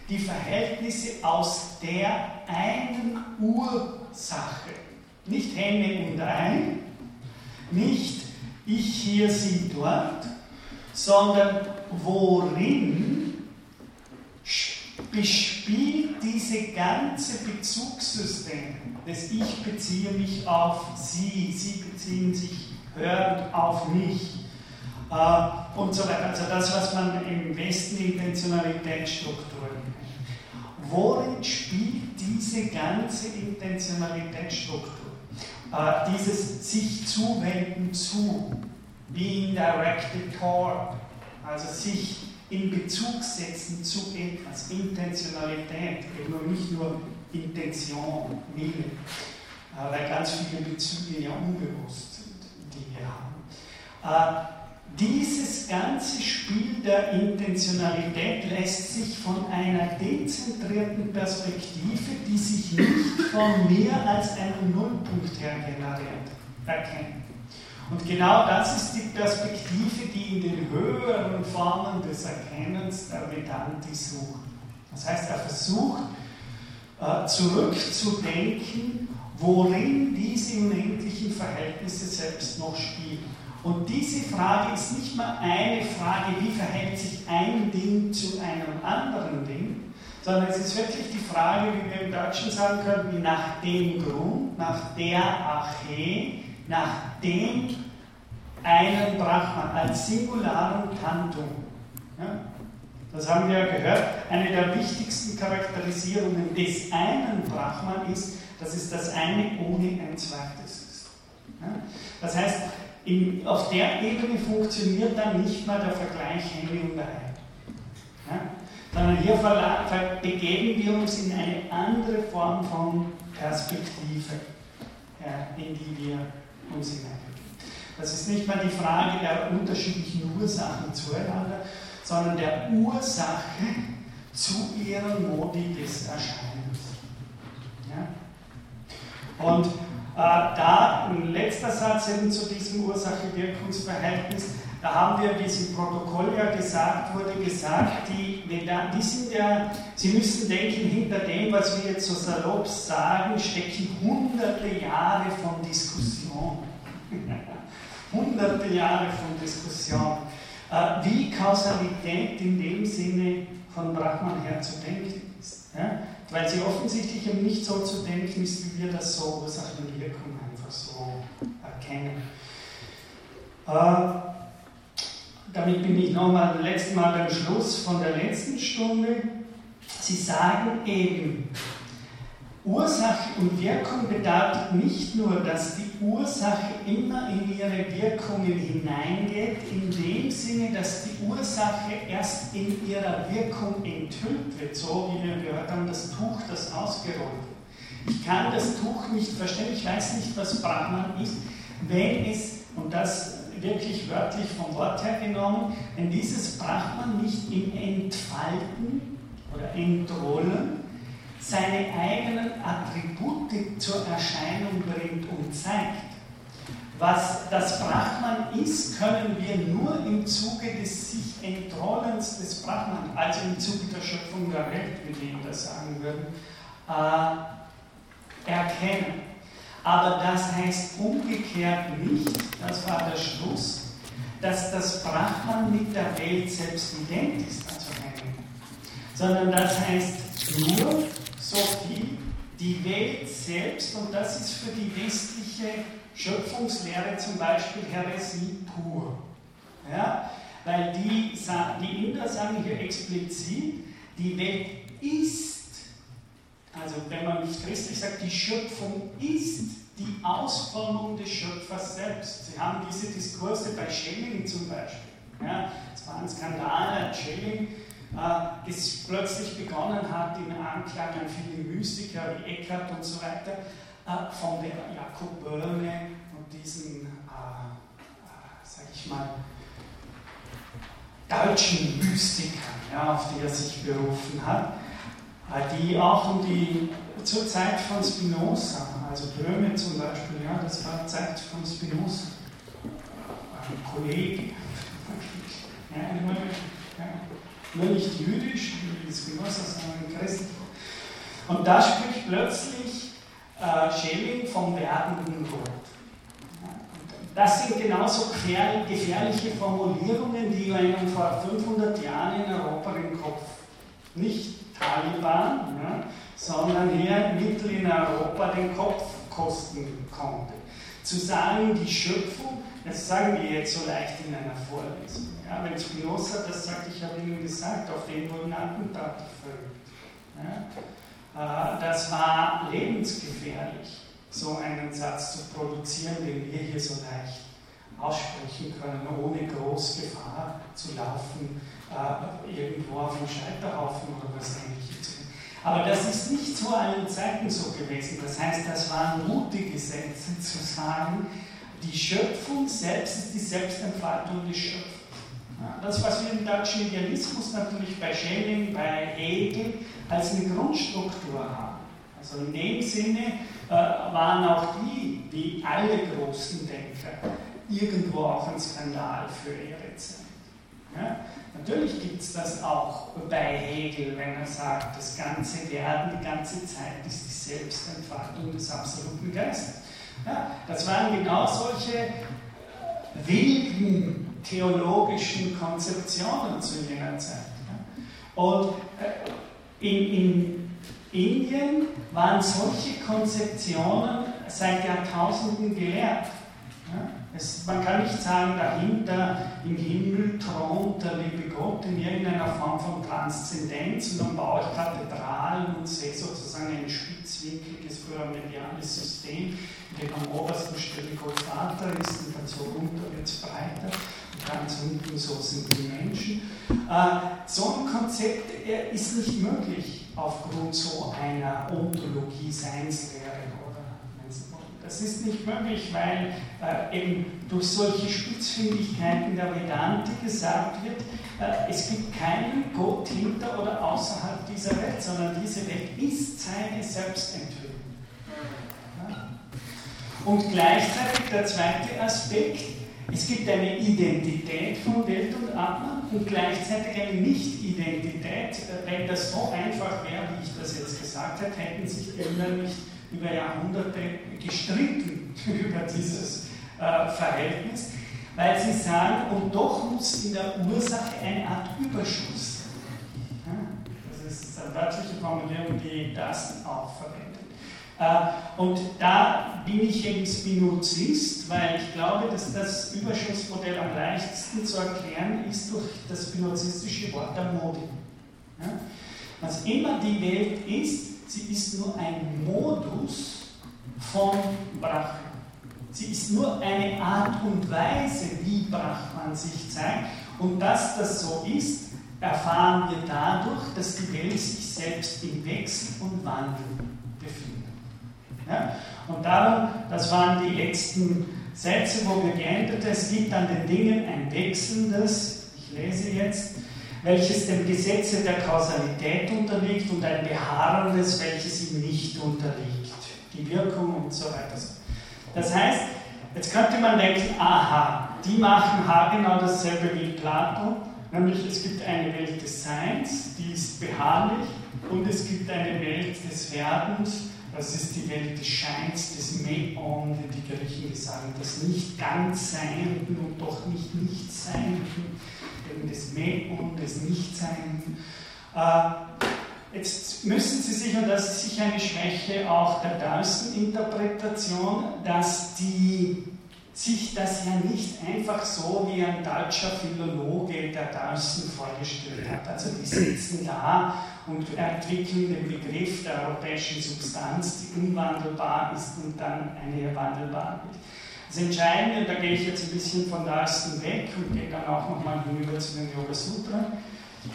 die Verhältnisse aus der einen Ursache, nicht Henne und Ei, nicht ich hier, sie dort, sondern worin bespielt diese ganze Bezugssystem das Ich beziehe mich auf Sie, Sie beziehen sich hörend auf mich äh, und so weiter. Also das, was man im Westen Intentionalitätsstrukturen nennt. Worin spielt diese ganze Intentionalitätsstruktur? Äh, dieses sich zuwenden zu, being directed toward, also sich in Bezug setzen zu etwas, Intentionalität, eben nicht nur Intention, Wille, äh, weil ganz viele Bezüge ja unbewusst sind, die wir haben. Äh, dieses ganze Spiel der Intentionalität lässt sich von einer dezentrierten Perspektive, die sich nicht von mir als einem Nullpunkt her generiert, erkennen. Und genau das ist die Perspektive, die in den höheren Formen des Erkennens der Vedanti sucht. Das heißt, er versucht, äh, zurückzudenken, worin diese unendlichen Verhältnisse selbst noch spielen. Und diese Frage ist nicht mal eine Frage, wie verhält sich ein Ding zu einem anderen Ding, sondern es ist wirklich die Frage, wie wir im Deutschen sagen können, nach dem Grund, nach der Arche, nach dem einen Brahman als Singularum Tantum. Ja? Das haben wir ja gehört. Eine der wichtigsten Charakterisierungen des einen Brahman ist, dass es das eine ohne ein zweites ist. Ja? Das heißt, in, auf der Ebene funktioniert dann nicht mal der Vergleich Henne und Ei. Ja? Sondern hier begeben wir uns in eine andere Form von Perspektive, in die wir uns hineinbegeben. Das ist nicht mal die Frage der unterschiedlichen Ursachen zueinander, sondern der Ursache zu ihrem Modi des Erscheinens. Ja? Und äh, da ein letzter Satz eben zu diesem Ursache-Wirkungsverhältnis, da haben wir, wie es im Protokoll ja gesagt wurde, gesagt, die, die sind ja, Sie müssen denken, hinter dem, was wir jetzt so salopp sagen, stecken hunderte Jahre von Diskussion. Hunderte Jahre von Diskussion. Äh, wie Kausalität in dem Sinne von Brahman her zu denken ist. Ja? Weil sie offensichtlich eben nicht so zu denken ist, wie wir das so Ursache und Wirkung einfach so erkennen. Äh, damit bin ich nochmal letztes Mal beim Schluss von der letzten Stunde. Sie sagen eben, Ursache und Wirkung bedeutet nicht nur, dass die Ursache immer in ihre Wirkungen hineingeht, in dem Sinne, dass die Ursache erst in ihrer Wirkung enthüllt wird, so wie wir gehört haben, das Tuch, das ausgerollt wird. Ich kann das Tuch nicht verstehen, ich weiß nicht, was Brahman ist, wenn es, und das wirklich wörtlich vom Wort her genommen, wenn dieses Brahman nicht im Entfalten oder Entrollen seine eigenen Attribute zur Erscheinung bringt und zeigt. Was das Brahman ist, können wir nur im Zuge des sich Entrollens des Brahman, also im Zuge der Schöpfung der Welt, wie wir das sagen würden, äh, erkennen. Aber das heißt umgekehrt nicht, das war der Schluss, dass das Brahman mit der Welt selbst ident ist, also sondern das heißt nur, Sophie, die Welt selbst, und das ist für die westliche Schöpfungslehre zum Beispiel Heresie pur. Ja? Weil die, die Inder sagen hier explizit, die Welt ist, also wenn man nicht christlich sagt, die Schöpfung ist die Ausformung des Schöpfers selbst. Sie haben diese Diskurse bei Schelling zum Beispiel. Ja, es war ein Skandal, Schelling äh, plötzlich begonnen hat, in Anklang an viele Mystiker wie Eckhart und so weiter, äh, von der Jakob Böhme und diesen, äh, sag ich mal, deutschen Mystikern, ja, auf die er sich berufen hat, die auch um die, zur Zeit von Spinoza, also Böhme zum Beispiel, ja, das war Zeit von Spinoza, ein Kollege, ja, ja, nur nicht jüdisch, wie die Spinoza, sondern christlich. Und da spricht plötzlich äh, Schelling vom werdenden Gott. Das sind genauso gefährliche Formulierungen, die einem vor 500 Jahren in Europa den Kopf nicht Taliban, ja, sondern hier mittel in Europa den Kopf kosten konnte. Zu sagen, die Schöpfung, das sagen wir jetzt so leicht in einer Vorlesung. Ja, wenn Spinoza das sagt, ich habe Ihnen gesagt, auf den wurden Attentate verübt. Ja, äh, das war lebensgefährlich, so einen Satz zu produzieren, den wir hier so leicht aussprechen können, ohne groß Gefahr zu laufen, äh, irgendwo auf dem Scheiterhaufen oder was ähnliches zu aber das ist nicht zu allen Zeiten so gewesen. Das heißt, das waren mutige Sätze zu sagen, die Schöpfung selbst ist die Selbstentfaltung des Schöpfers. Das, was wir im deutschen Idealismus natürlich bei Schelling, bei Hegel als eine Grundstruktur haben. Also in dem Sinne äh, waren auch die, wie alle großen Denker, irgendwo auch ein Skandal für ihre Zeit. Ja? Natürlich gibt es das auch bei Hegel, wenn er sagt, das ganze Werden, die ganze Zeit ist die Selbstentfaltung des absoluten Geistes. Ja, das waren genau solche wilden theologischen Konzeptionen zu jener Zeit. Und äh, in, in Indien waren solche Konzeptionen seit Jahrtausenden gelehrt. Es, man kann nicht sagen, dahinter im Himmel thront der liebe Gott in irgendeiner Form von Transzendenz und dann baue ich Kathedralen und sehe sozusagen ein spitzwinkliges pyramidales System, dem am obersten Stelle Gott Vater ist und dann so runter wird es breiter und ganz unten so sind die Menschen. Äh, so ein Konzept ist nicht möglich aufgrund so einer Ontologie, Seinslehre das ist nicht möglich, weil äh, eben durch solche Spitzfindigkeiten der Vedante gesagt wird, äh, es gibt keinen Gott hinter oder außerhalb dieser Welt, sondern diese Welt ist seine Selbstenthüllung. Und gleichzeitig der zweite Aspekt, es gibt eine Identität von Welt und Atman und gleichzeitig eine Nicht-Identität. Äh, wenn das so einfach wäre, wie ich das jetzt gesagt habe, hätten sich Länder nicht über Jahrhunderte gestritten über dieses äh, Verhältnis, weil sie sagen, und doch muss in der Ursache eine Art Überschuss sein. Das ist eine wörtliche Formulierung, die das auch. Äh, und da bin ich eben Spinozist, weil ich glaube, dass das Überschussmodell am leichtesten zu erklären ist durch das spinozistische Wort der Mode. Was immer die Welt ist, sie ist nur ein Modus von Brahman. Sie ist nur eine Art und Weise, wie Brahman sich zeigt. Und dass das so ist, erfahren wir dadurch, dass die Welt sich selbst im Wechsel und Wandel befindet. Ja? Und darum, das waren die letzten Sätze, wo wir geendet es gibt an den Dingen ein wechselndes, ich lese jetzt, welches dem Gesetze der Kausalität unterliegt und ein beharrendes, welches ihm nicht unterliegt. Die Wirkung und so weiter. Das heißt, jetzt könnte man denken, aha, die machen haargenau dasselbe wie Plato, nämlich es gibt eine Welt des Seins, die ist beharrlich, und es gibt eine Welt des Werdens, das ist die Welt des Scheins, des Meon, wie die Griechen sagen, das nicht ganz Seienden und doch nicht Nichtseienden des Mehr und des Nichtseins. Äh, jetzt müssen Sie sich, und das ist sicher eine Schwäche auch der Dawson-Interpretation, dass die sich das ja nicht einfach so wie ein deutscher Philologe der Dawson vorgestellt hat. Also die sitzen da und entwickeln den Begriff der europäischen Substanz, die unwandelbar ist und dann eine wandelbar wird. Das Entscheidende, da gehe ich jetzt ein bisschen von der ersten weg und gehe dann auch nochmal hinüber zu den Yoga Sutra.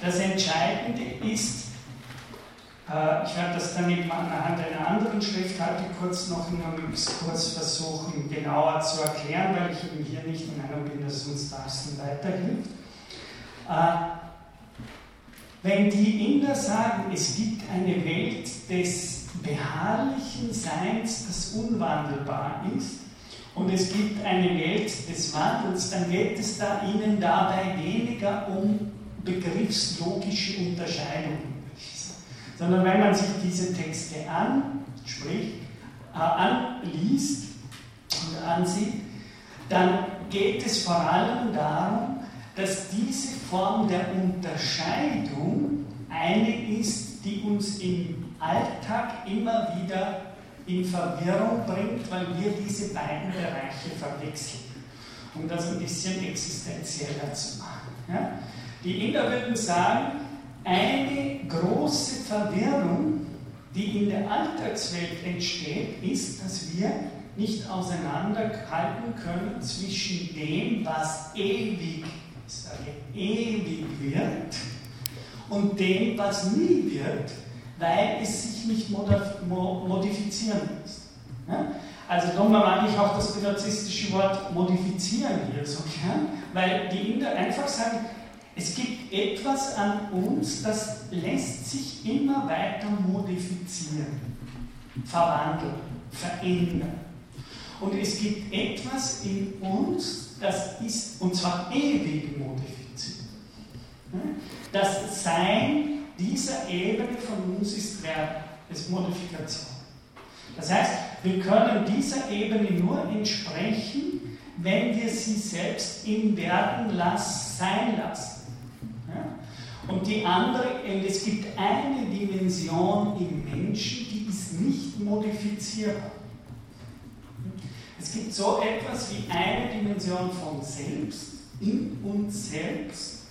Das Entscheidende ist, äh, ich werde das dann mit anhand einer anderen Schrift heute kurz noch in einem Exkurs versuchen, genauer zu erklären, weil ich eben hier nicht in einem bin, das uns das weiterhilft. Wenn die Inder sagen, es gibt eine Welt des beharrlichen Seins, das unwandelbar ist, und es gibt eine Welt des Wandels, dann geht es da Ihnen dabei weniger um begriffslogische Unterscheidungen, sondern wenn man sich diese Texte anspricht, äh, anliest und ansieht, dann geht es vor allem darum, dass diese Form der Unterscheidung eine ist, die uns im Alltag immer wieder in Verwirrung bringt, weil wir diese beiden Bereiche verwechseln, um das ein bisschen existenzieller zu machen. Ja? Die Inder würden sagen, eine große Verwirrung, die in der Alltagswelt entsteht, ist, dass wir nicht auseinanderhalten können zwischen dem, was ewig, ich sage, ewig wird und dem, was nie wird, weil es sich nicht modifizieren lässt. Also darum mag ich auch das benazistische Wort modifizieren hier so gern, weil die Inder einfach sagen, es gibt etwas an uns, das lässt sich immer weiter modifizieren, verwandeln, verändern. Und es gibt etwas in uns, das ist, und zwar ewig modifiziert. Das Sein dieser Ebene von uns ist Werden, ist Modifikation. Das heißt, wir können dieser Ebene nur entsprechen, wenn wir sie selbst im Werden sein lassen. Und die andere, es gibt eine Dimension im Menschen, die ist nicht modifizierbar. Es gibt so etwas wie eine Dimension von Selbst, in uns selbst.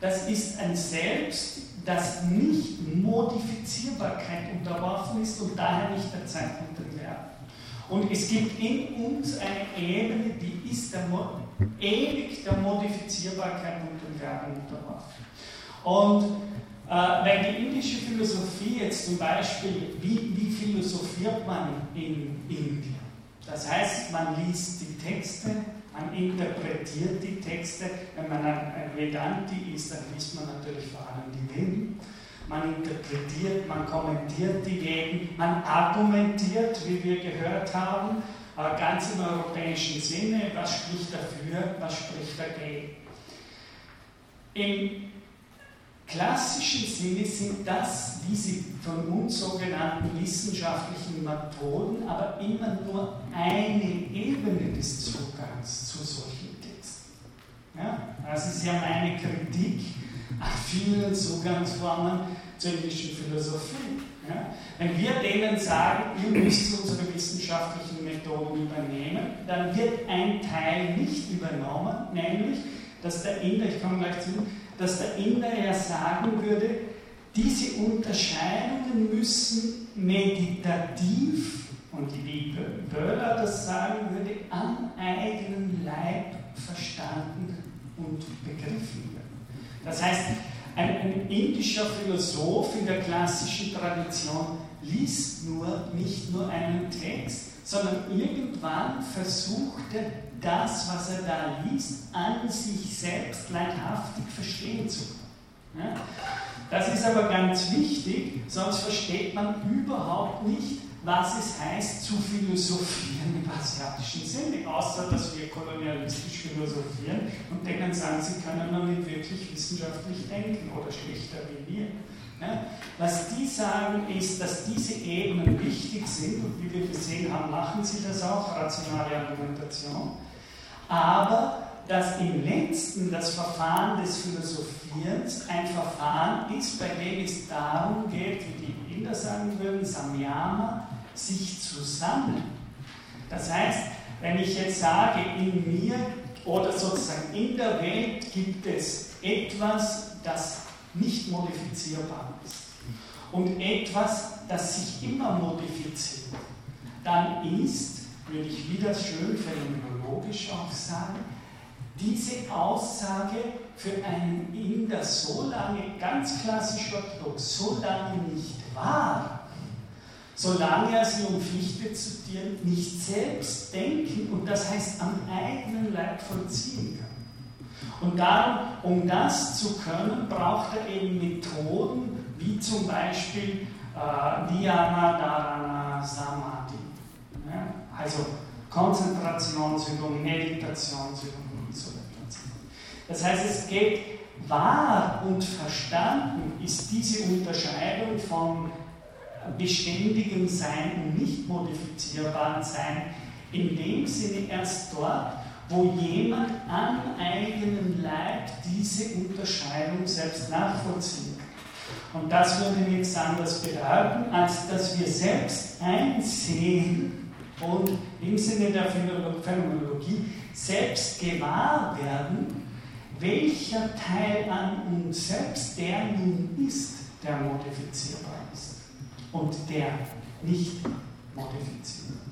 Das ist ein Selbst, das nicht Modifizierbarkeit unterworfen ist und daher nicht der Zeitpunkt der Werden. Und es gibt in uns eine Ebene, die ist der ewig der Modifizierbarkeit und dem Werden unterworfen. Und äh, wenn die indische Philosophie jetzt zum Beispiel, wie, wie philosophiert man in Indien? Das heißt, man liest die Texte, man interpretiert die Texte. Wenn man ein Vedanti ist, dann liest man natürlich vor allem die Veden. Man interpretiert, man kommentiert die Veden, man argumentiert, wie wir gehört haben, äh, ganz im europäischen Sinne, was spricht dafür, was spricht dagegen. Im klassischen Sinne sind das diese von uns sogenannten wissenschaftlichen Methoden aber immer nur eine Ebene des Zugangs zu solchen Texten. Ja? Das ist ja meine Kritik an vielen Zugangsformen zur indischen Philosophie. Ja? Wenn wir denen sagen, ihr müsst unsere wissenschaftlichen Methoden übernehmen, dann wird ein Teil nicht übernommen, nämlich, dass der Inder, ich komme gleich zu, dass der Inder ja sagen würde, diese Unterscheidungen müssen meditativ, und wie Böhler das sagen würde, am eigenen Leib verstanden und begriffen werden. Das heißt, ein, ein indischer Philosoph in der klassischen Tradition liest nur nicht nur einen Text, sondern irgendwann versucht er das, was er da liest, an sich selbst leibhaftig verstehen zu können. Ja? Das ist aber ganz wichtig, sonst versteht man überhaupt nicht, was es heißt, zu philosophieren im asiatischen Sinne, außer dass wir kolonialistisch philosophieren und denen sagen, sie können noch nicht wirklich wissenschaftlich denken oder schlechter wie wir. Ja? Was die sagen, ist, dass diese Ebenen wichtig sind und wie wir gesehen haben, machen sie das auch, rationale Argumentation aber dass im letzten das Verfahren des Philosophierens ein Verfahren ist, bei dem es darum geht, wie die Inder sagen würden, Samyama, sich zu sammeln. Das heißt, wenn ich jetzt sage, in mir oder sozusagen in der Welt gibt es etwas, das nicht modifizierbar ist und etwas, das sich immer modifiziert, dann ist, würde ich wieder schön phänomenologisch auch sagen, diese Aussage für einen Inder so lange, ganz klassisch orthodox, so lange nicht wahr, solange er sie, um Fichte zu zitieren, nicht selbst denken und das heißt am eigenen Leib vollziehen kann. Und darum, um das zu können, braucht er eben Methoden wie zum Beispiel äh, Dhyana Dharana Samadhi. Also Konzentrationsübung, Meditationsübung und so weiter. Das heißt, es geht wahr und verstanden ist diese Unterscheidung von beständigem Sein und nicht modifizierbaren Sein in dem Sinne erst dort, wo jemand am eigenen Leib diese Unterscheidung selbst nachvollziehen kann. Und das würde nichts anderes bedeuten, als dass wir selbst einsehen und im Sinne der Phänomenologie selbst gewahr werden, welcher Teil an uns selbst der nun ist, der modifizierbar ist und der nicht modifizierbar.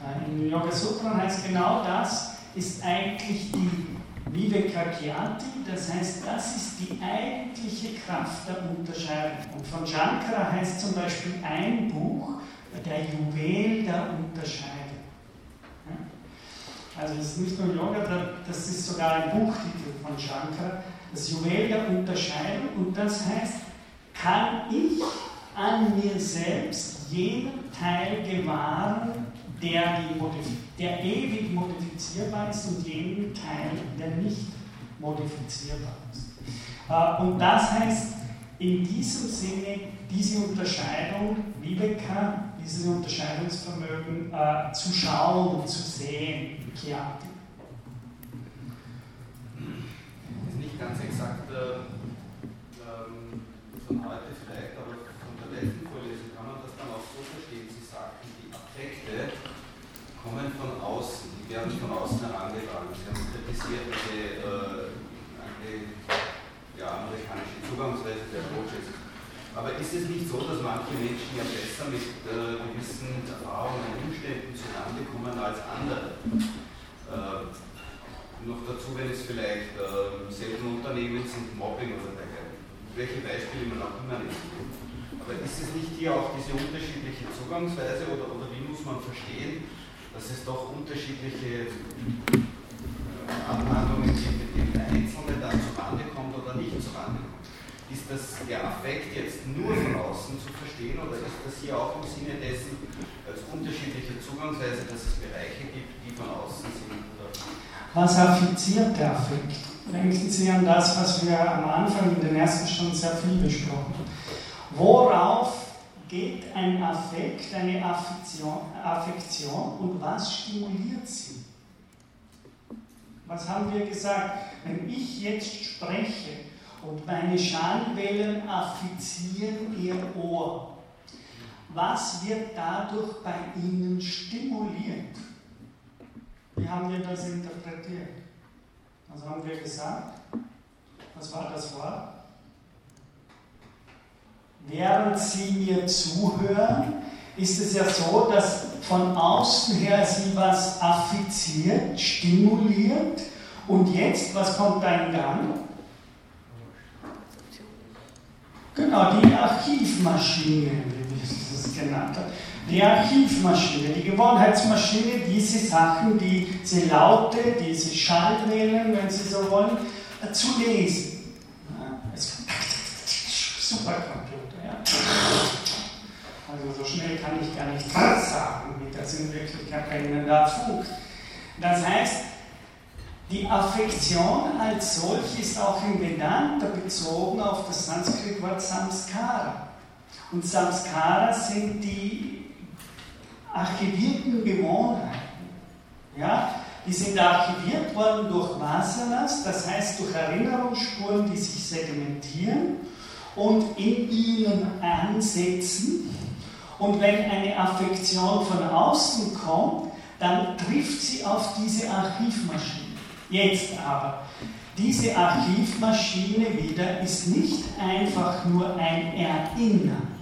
Äh, Im Yoga Sutra heißt genau das, ist eigentlich die Vivekakyati, das heißt, das ist die eigentliche Kraft der Unterscheidung. Und von Shankara heißt zum Beispiel ein Buch der Juwel der Unterscheidung. Also es ist nicht nur Yoga, das ist sogar ein Buchtitel von Shankara, das Juwel der Unterscheidung. Und das heißt, kann ich an mir selbst jeden Teil gewahren, der, der ewig modifizierbar ist und jeden Teil, der nicht modifizierbar ist. Äh, und das heißt, in diesem Sinne diese Unterscheidung, Viveka, dieses Unterscheidungsvermögen äh, zu schauen und zu sehen, Chiati. Das ist nicht ganz exakt äh, ähm, von heute vielleicht, aber von der letzten Vorlesung kann man das dann auch so verstehen. Sie sagten, die Affekte kommen von außen, die werden von außen herangetragen. Sie haben kritisiert diese äh, eine, ja, amerikanische Zugangsweise der Coaches. Aber ist es nicht so, dass manche Menschen ja besser mit äh, gewissen Erfahrungen und Umständen zustande kommen als andere? Äh, noch dazu, wenn es vielleicht äh, selten Unternehmen sind, Mobbing oder dergleichen. Welche Beispiele man auch immer nimmt. Aber ist es nicht hier auch diese unterschiedliche Zugangsweise oder, oder wie muss man verstehen, dass es doch unterschiedliche äh, Abhandlungen gibt, mit denen der Einzelne dann zurande kommt oder nicht zurande kommt. Ist das der Affekt jetzt nur von außen zu verstehen oder ist das hier auch im Sinne dessen als unterschiedliche Zugangsweise, dass es Bereiche gibt, die von außen sind? Was affiziert der Affekt? Denken Sie an das, was wir am Anfang in den ersten Stunden sehr viel besprochen haben. Worauf geht ein Affekt, eine Affektion, Affektion und was stimuliert sie? Was haben wir gesagt? Wenn ich jetzt spreche und meine Schallwellen affizieren ihr Ohr, was wird dadurch bei Ihnen stimuliert? Wie haben wir das interpretiert? Was haben wir gesagt? Was war das Wort? während Sie mir zuhören, ist es ja so, dass von außen her Sie was affiziert, stimuliert und jetzt, was kommt da in Gang? Genau, die Archivmaschine, wie ich das genannt habe. Die Archivmaschine, die Gewohnheitsmaschine, diese Sachen, diese Laute, diese Schallwellen, wenn Sie so wollen, zu lesen. Supercomputer. Also so schnell kann ich gar nicht sagen, wie das in Wirklichkeit bei Ihnen da funkt. Das heißt, die Affektion als solch ist auch im Vedanta bezogen auf das Sanskrit-Wort Samskara. Und Samskara sind die archivierten Gewohnheiten. Ja? Die sind archiviert worden durch Vasanas, das heißt durch Erinnerungsspuren, die sich sedimentieren und in ihnen ansetzen. Und wenn eine Affektion von außen kommt, dann trifft sie auf diese Archivmaschine. Jetzt aber, diese Archivmaschine wieder ist nicht einfach nur ein Erinnern,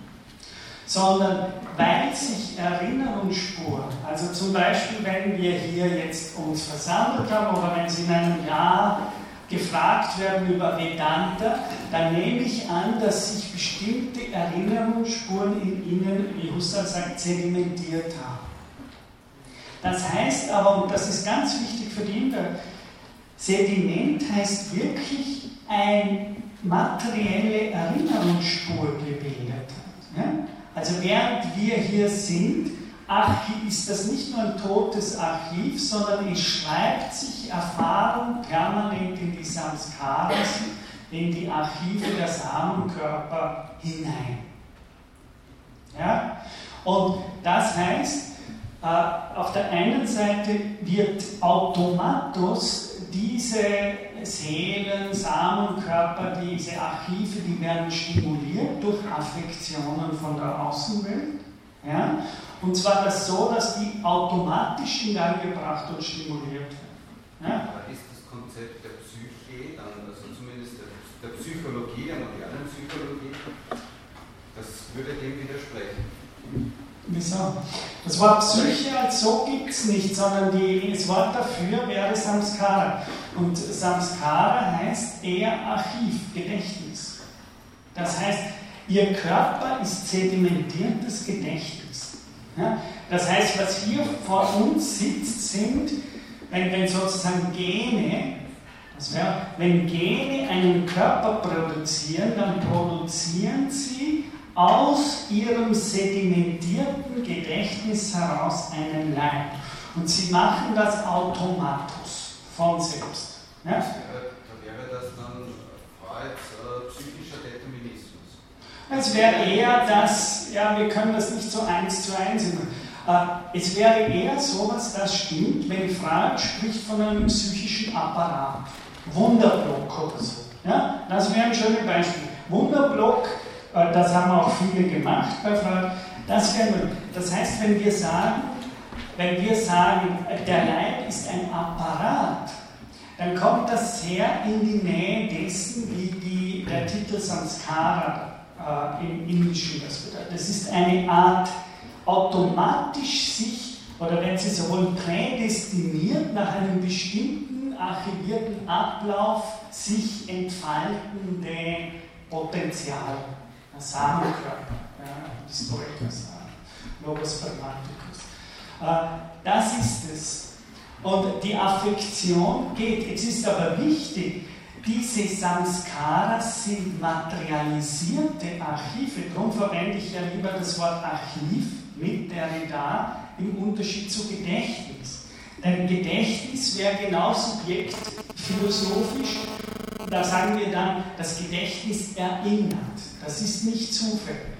sondern weil sich Erinnerungsspuren, also zum Beispiel, wenn wir hier jetzt uns versammelt haben oder wenn Sie in einem Jahr gefragt werden über Vedanta, dann nehme ich an, dass sich bestimmte Erinnerungsspuren in ihnen, wie Husserl sagt, sedimentiert haben. Das heißt aber, und das ist ganz wichtig für die Inder, Sediment heißt wirklich ein materielle Erinnerungsspur gebildet? Also während wir hier sind, ist das nicht nur ein totes Archiv, sondern es schreibt sich Erfahrung permanent in die Samskaras, in die Archive der Samenkörper hinein. Ja? Und das heißt, auf der einen Seite wird automatisch diese Seelen, Samenkörper, diese Archive, die werden stimuliert durch Affektionen von der Außenwelt. Ja? Und zwar das so, dass die automatisch in Gang gebracht und stimuliert werden. Ja? Aber ist das Konzept der Psyche, dann, also zumindest der, der Psychologie, der modernen Psychologie, das würde dem widersprechen? Wieso? Das Wort Psyche als so gibt es nicht, sondern die, das Wort dafür wäre Samskara. Und Samskara heißt eher Archiv, Gedächtnis. Das heißt, ihr Körper ist sedimentiertes Gedächtnis. Ja? Das heißt, was hier vor uns sitzt, sind, wenn, wenn sozusagen Gene, das wäre, wenn Gene einen Körper produzieren, dann produzieren sie aus ihrem sedimentierten Gedächtnis heraus einen Leib. Und sie machen das automatisch von selbst. Ja? Da wäre das dann Freuds äh, psychischer Determinismus. Es wäre eher das, ja, wir können das nicht so eins zu eins machen. Äh, es wäre eher so, was das stimmt, wenn Freud spricht von einem psychischen Apparat. Wunderblock oder so. Ja? Das wäre ein schönes Beispiel. Wunderblock das haben auch viele gemacht bei Freud. Das, das heißt, wenn wir sagen, wenn wir sagen, der Leib ist ein Apparat, dann kommt das sehr in die Nähe dessen, wie die, der Titel Samskara äh, im Indischen das bedeutet. Das ist eine Art automatisch sich, oder wenn Sie so wollen, prädestiniert nach einem bestimmten archivierten Ablauf sich entfaltende Potenzial. Samenkörper, ja, Historiker sagen, Logos Pragmaticus. Das ist es. Und die Affektion geht. Es ist aber wichtig, diese Samskaras sind materialisierte Archive. Darum verwende ich ja lieber das Wort Archiv mit Derrida im Unterschied zu Gedächtnis. Denn Gedächtnis wäre genau Subjekt philosophisch. Da sagen wir dann, das Gedächtnis erinnert. Das ist nicht zufällig.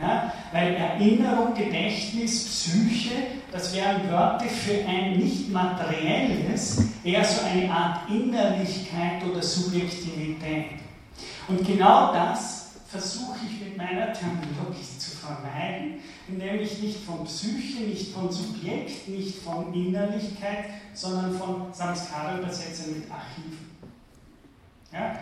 Ja? Weil Erinnerung, Gedächtnis, Psyche, das wären Wörter für ein nicht materielles, eher so eine Art Innerlichkeit oder Subjektivität. Und genau das versuche ich mit meiner Terminologie zu vermeiden, indem ich nicht von Psyche, nicht von Subjekt, nicht von Innerlichkeit, sondern von Samskara übersetze mit Archiven. Ja?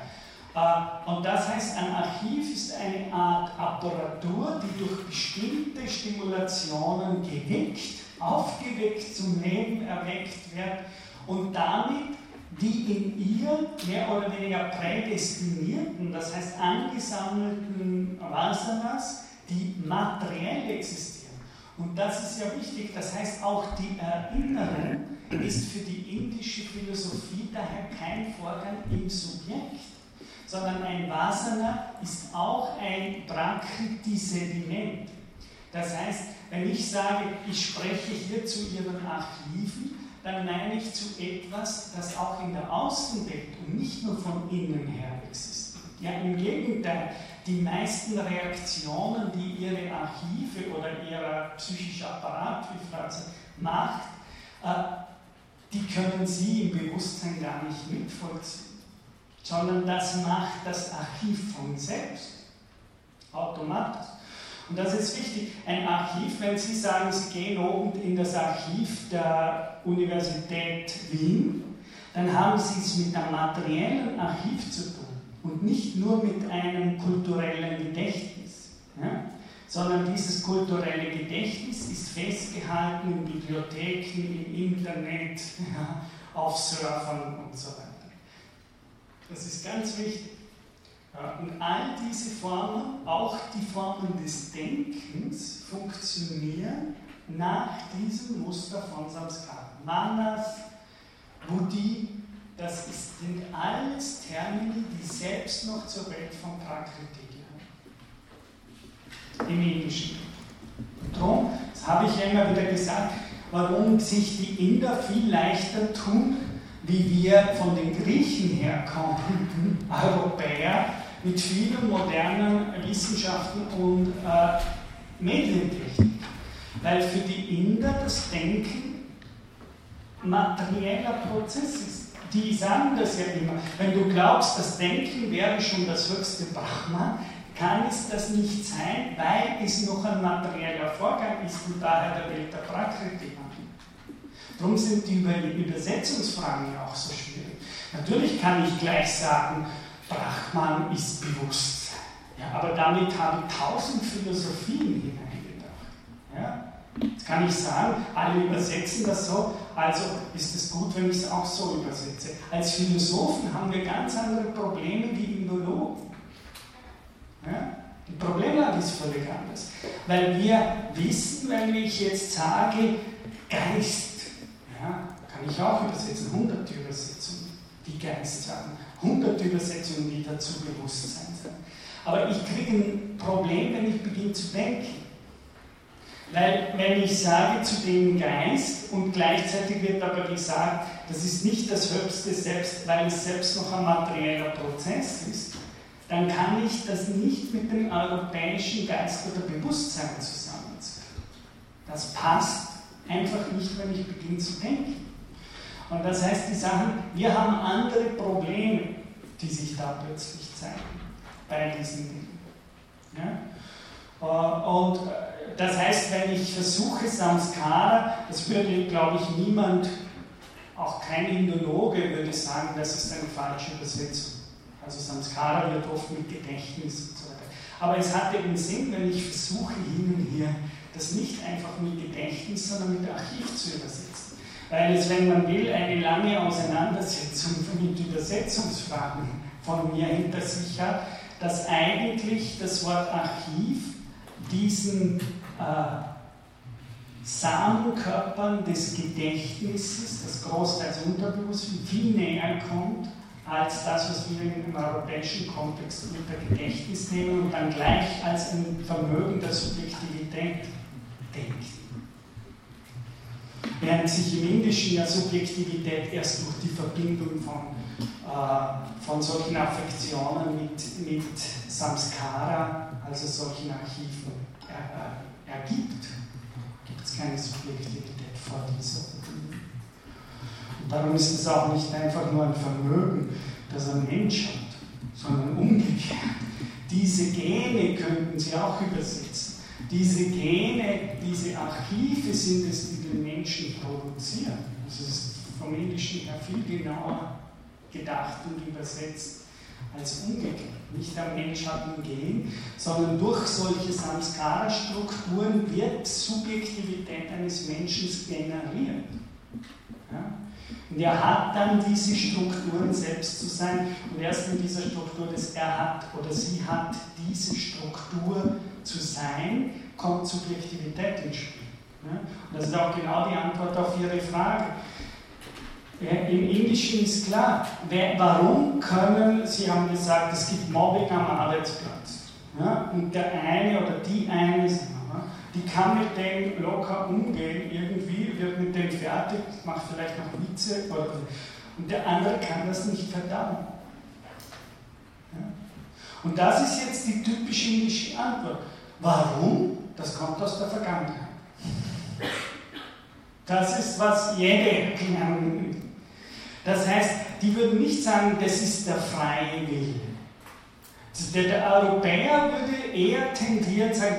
Äh, und das heißt, ein Archiv ist eine Art Apparatur, die durch bestimmte Stimulationen geweckt, aufgeweckt, zum Leben erweckt wird und damit die in ihr mehr oder weniger prädestinierten, das heißt angesammelten Vasanas, die materiell existieren. Und das ist ja wichtig, das heißt auch die Erinnerung ist für die indische Philosophie daher kein Vorgang im Subjekt, sondern ein Vasana ist auch ein Prakriti-Sediment. Das heißt, wenn ich sage, ich spreche hier zu Ihren Archiven, dann meine ich zu etwas, das auch in der Außenwelt und nicht nur von innen her existiert. Ja, im Gegenteil, die meisten Reaktionen, die Ihre Archive oder Ihr psychischer Apparat, wie Frau macht, äh, die können Sie im Bewusstsein gar nicht mitvollziehen sondern das macht das Archiv von selbst, automatisch. Und das ist wichtig. Ein Archiv, wenn Sie sagen, Sie gehen oben in das Archiv der Universität Wien, dann haben Sie es mit einem materiellen Archiv zu tun und nicht nur mit einem kulturellen Gedächtnis. Ja? Sondern dieses kulturelle Gedächtnis ist festgehalten in Bibliotheken, im Internet, ja, auf Surfern und so weiter. Das ist ganz wichtig. Und all diese Formen, auch die Formen des Denkens, funktionieren nach diesem Muster von Samskara. Manas, Buddhi, das sind alles Termini, die selbst noch zur Welt von Prakriti gehören. Im Indischen. Darum, das habe ich ja immer wieder gesagt, warum sich die Inder viel leichter tun, wie wir von den Griechen herkommen, Europäer, mit vielen modernen Wissenschaften und äh, Medientechnik. Weil für die Inder das Denken materieller Prozess ist. die sagen das ja immer. Wenn du glaubst, das Denken wäre schon das höchste Brahman, kann es das nicht sein, weil es noch ein materieller Vorgang ist und daher der Welt der Prakriti Darum sind die Übersetzungsfragen ja auch so schwierig. Natürlich kann ich gleich sagen, Brahman ist Bewusstsein. Ja, aber damit habe ich tausend Philosophien hineingedacht. Ja? Jetzt kann ich sagen, alle übersetzen das so, also ist es gut, wenn ich es auch so übersetze. Als Philosophen haben wir ganz andere Probleme wie Indologen. Ja? Die Problemlage ist völlig anders. Weil wir wissen, wenn ich jetzt sage, Geist, ja, kann ich auch übersetzen, hunderte Übersetzungen, die Geist sagen, hunderte Übersetzungen, die dazu Bewusstsein sind. Aber ich kriege ein Problem, wenn ich beginne zu denken. Weil wenn ich sage zu dem Geist und gleichzeitig wird aber gesagt, das ist nicht das höchste Selbst, weil es selbst noch ein materieller Prozess ist, dann kann ich das nicht mit dem europäischen Geist oder Bewusstsein zusammenziehen. Das passt einfach nicht, wenn ich beginne zu denken. Und das heißt, die Sachen, wir haben andere Probleme, die sich da plötzlich zeigen bei diesen Dingen. Ja? Äh, und äh, das heißt, wenn ich versuche Samskara, das würde, glaube ich, niemand, auch kein Indologe würde sagen, das ist eine falsche Übersetzung. Also Samskara wird oft mit Gedächtnis und so weiter. Aber es hat eben Sinn, wenn ich versuche, hin und hier das nicht einfach mit Gedächtnis, sondern mit Archiv zu übersetzen. Weil es, wenn man will, eine lange Auseinandersetzung mit Übersetzungsfragen von mir hinter sich hat, dass eigentlich das Wort Archiv diesen äh, Samenkörpern des Gedächtnisses, das großteils Unterbewusstsein, viel näher kommt als das, was wir im europäischen Kontext mit der Gedächtnis nehmen und dann gleich als ein Vermögen der Subjektivität denken. Während sich im Indischen ja Subjektivität erst durch die Verbindung von, äh, von solchen Affektionen mit, mit Samskara, also solchen Archiven, er, äh, ergibt, gibt es keine Subjektivität vor dieser Verbindung. Und darum ist es auch nicht einfach nur ein Vermögen, das ein Mensch hat, sondern umgekehrt. Diese Gene könnten Sie auch übersetzen. Diese Gene, diese Archive sind es, die den Menschen produzieren. Das ist vom Indischen her viel genauer gedacht und übersetzt als umgekehrt. Nicht der Mensch hat ein Gen, sondern durch solche Samskara-Strukturen wird Subjektivität eines Menschen generiert. Ja? Und er hat dann diese Strukturen selbst zu sein und erst in dieser Struktur des Er hat oder sie hat diese Struktur zu sein, kommt Subjektivität ins Spiel. Ja? Und das ist auch genau die Antwort auf Ihre Frage. Im Indischen ist klar, wer, warum können, Sie haben gesagt, es gibt Mobbing am Arbeitsplatz. Ja? Und der eine oder die eine, die kann mit dem locker umgehen, irgendwie wird mit dem fertig, macht vielleicht noch Witze, oder, und der andere kann das nicht verdauen. Ja? Und das ist jetzt die typische indische Antwort. Warum? Das kommt aus der Vergangenheit. Das ist, was jede Erklärung das heißt, die würden nicht sagen, das ist der freie Wille. Der, Europäer würde eher tendieren zu sagen,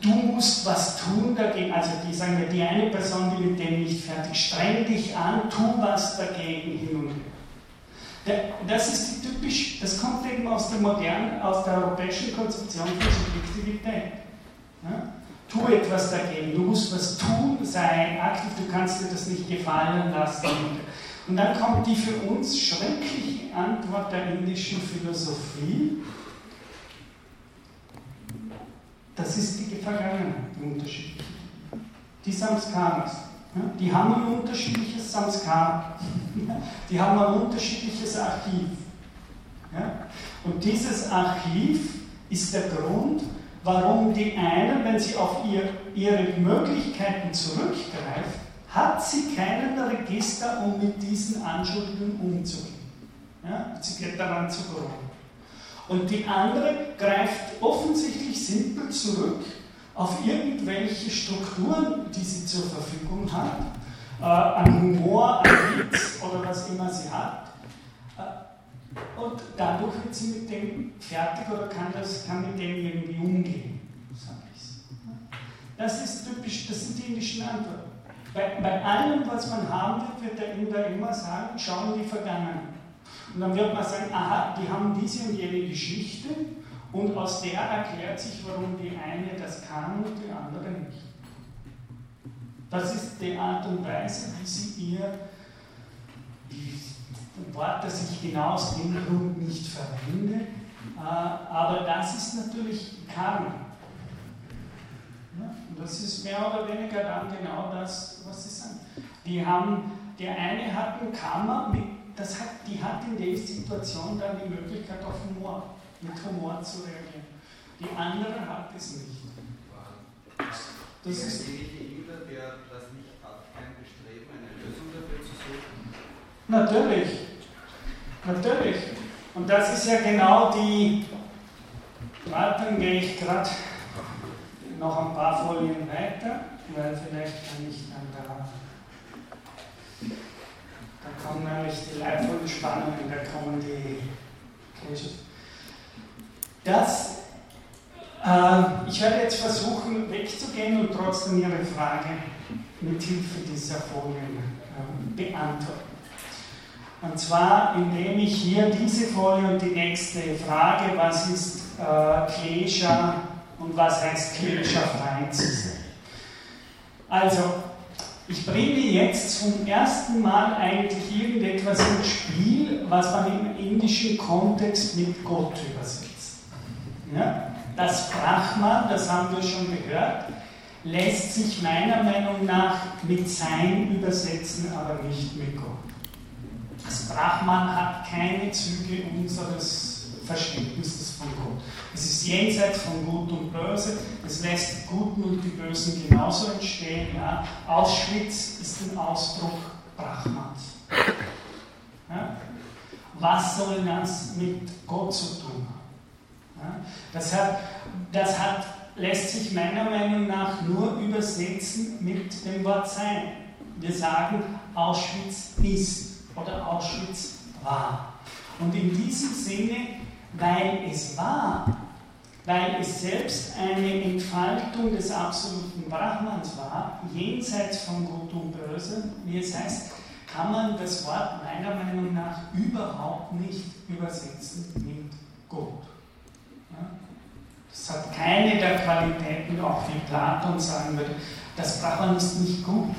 du musst was tun dagegen. Also die sagen ja, die eine Person, die mit dem nicht fertig, streng dich an, tu was dagegen hin und her. Das ist typisch, das kommt eben aus der modernen, aus der europäischen Konzeption von Subjektivität. Ja? Tu etwas dagegen, du musst was tun, sei aktiv, du kannst dir das nicht gefallen lassen. Und dann kommt die für uns schreckliche Antwort der indischen Philosophie. Das ist die Vergangenheit, die unterschiedliche. Die Samskaras. Die haben ein unterschiedliches Samskar. Die haben ein unterschiedliches Archiv. Und dieses Archiv ist der Grund, warum die einen, wenn sie auf ihr, ihre Möglichkeiten zurückgreifen, hat sie keinen Register, um mit diesen Anschuldigungen umzugehen. Sie geht daran zugrunde. Und die andere greift offensichtlich simpel zurück auf irgendwelche Strukturen, die sie zur Verfügung hat, äh, an Humor, an Witz oder was immer sie hat. Äh, und dadurch wird sie mit dem fertig oder kann, das, kann mit dem irgendwie umgehen. Das ist typisch, das sind die indischen Antworten. Bei, bei allem, was man haben will, wird der Inder immer sagen, schauen die Vergangenheit. Und dann wird man sagen, aha, die haben diese und jene Geschichte und aus der erklärt sich, warum die eine das kann und die andere nicht. Das ist die Art und Weise, wie sie ihr ein Wort, das ich genau aus dem Grund nicht verwende, äh, aber das ist natürlich Karma. Das ist mehr oder weniger dann genau das, was sie sagen. Die haben, der eine hat ein Karma mit das hat, die hat in der Situation dann die Möglichkeit auf Humor, mit Humor zu reagieren. Die andere hat es nicht. Das ist derjenige Inder, der das nicht hat, kein Bestreben, eine Lösung dafür zu suchen? Natürlich. Natürlich. Und das ist ja genau die. Warte, gehe ich gerade noch ein paar Folien weiter, weil vielleicht kann ich dann da da kommen nämlich die leibvollen Spannungen, da kommen die Das, äh, ich werde jetzt versuchen wegzugehen und trotzdem Ihre Frage mit Hilfe dieser Folien äh, beantworten. Und zwar, indem ich hier diese Folie und die nächste Frage, was ist äh, Klesha und was heißt Klesha frei zu sein? Also, ich bringe jetzt zum ersten Mal eigentlich irgendetwas ins Spiel, was man im indischen Kontext mit Gott übersetzt. Ja? Das Brahman, das haben wir schon gehört, lässt sich meiner Meinung nach mit Sein übersetzen, aber nicht mit Gott. Das Brahman hat keine Züge unseres Verständnisses von Gott. Es ist jenseits von Gut und Böse, es lässt die Guten und die Bösen genauso entstehen. Ja. Auschwitz ist ein Ausdruck Brahmans. Ja. Was soll das mit Gott zu tun haben? Das, hat, das hat, lässt sich meiner Meinung nach nur übersetzen mit dem Wort Sein. Wir sagen, Auschwitz ist oder Auschwitz war. Und in diesem Sinne, weil es war, weil es selbst eine Entfaltung des absoluten Brahmans war, jenseits von Gut und Böse, wie es heißt, kann man das Wort meiner Meinung nach überhaupt nicht übersetzen mit Gott. Es hat keine der Qualitäten, auch wie Platon sagen würde, das Brahman ist nicht gut.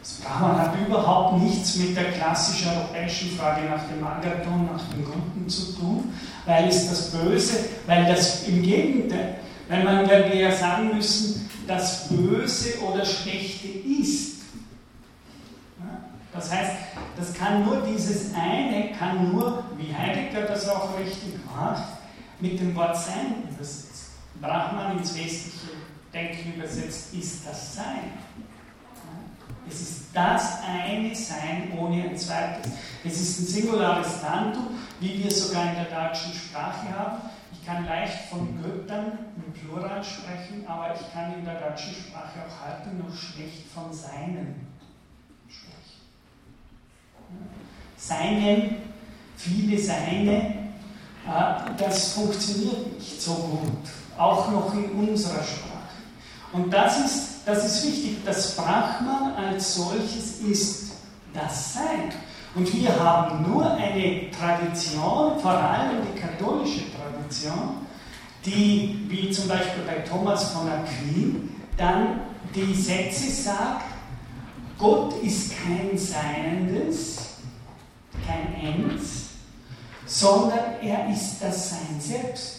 Das Brahman hat überhaupt nichts mit der klassischen europäischen Frage nach dem Agathon, nach dem Guten zu tun, weil es das Böse, weil das im Gegenteil, weil man wenn wir ja sagen müssen, das Böse oder Schlechte ist. Das heißt, das kann nur dieses eine, kann nur, wie Heidegger das auch richtig macht, mit dem Wort Sein übersetzt. Brahman ins westliche Denken übersetzt, ist das Sein. Es ist das eine Sein ohne ein zweites. Es ist ein singulares Tantum, wie wir sogar in der deutschen Sprache haben. Ich kann leicht von Göttern im Plural sprechen, aber ich kann in der deutschen Sprache auch heute noch schlecht von Seinen sprechen. Seinen, viele Seine, das funktioniert nicht so gut, auch noch in unserer Sprache. Und das ist das ist wichtig, das Brahman als solches ist das Sein. Und wir haben nur eine Tradition, vor allem die katholische Tradition, die, wie zum Beispiel bei Thomas von Aquin, dann die Sätze sagt, Gott ist kein Seiendes, kein Ens, sondern er ist das Sein selbst.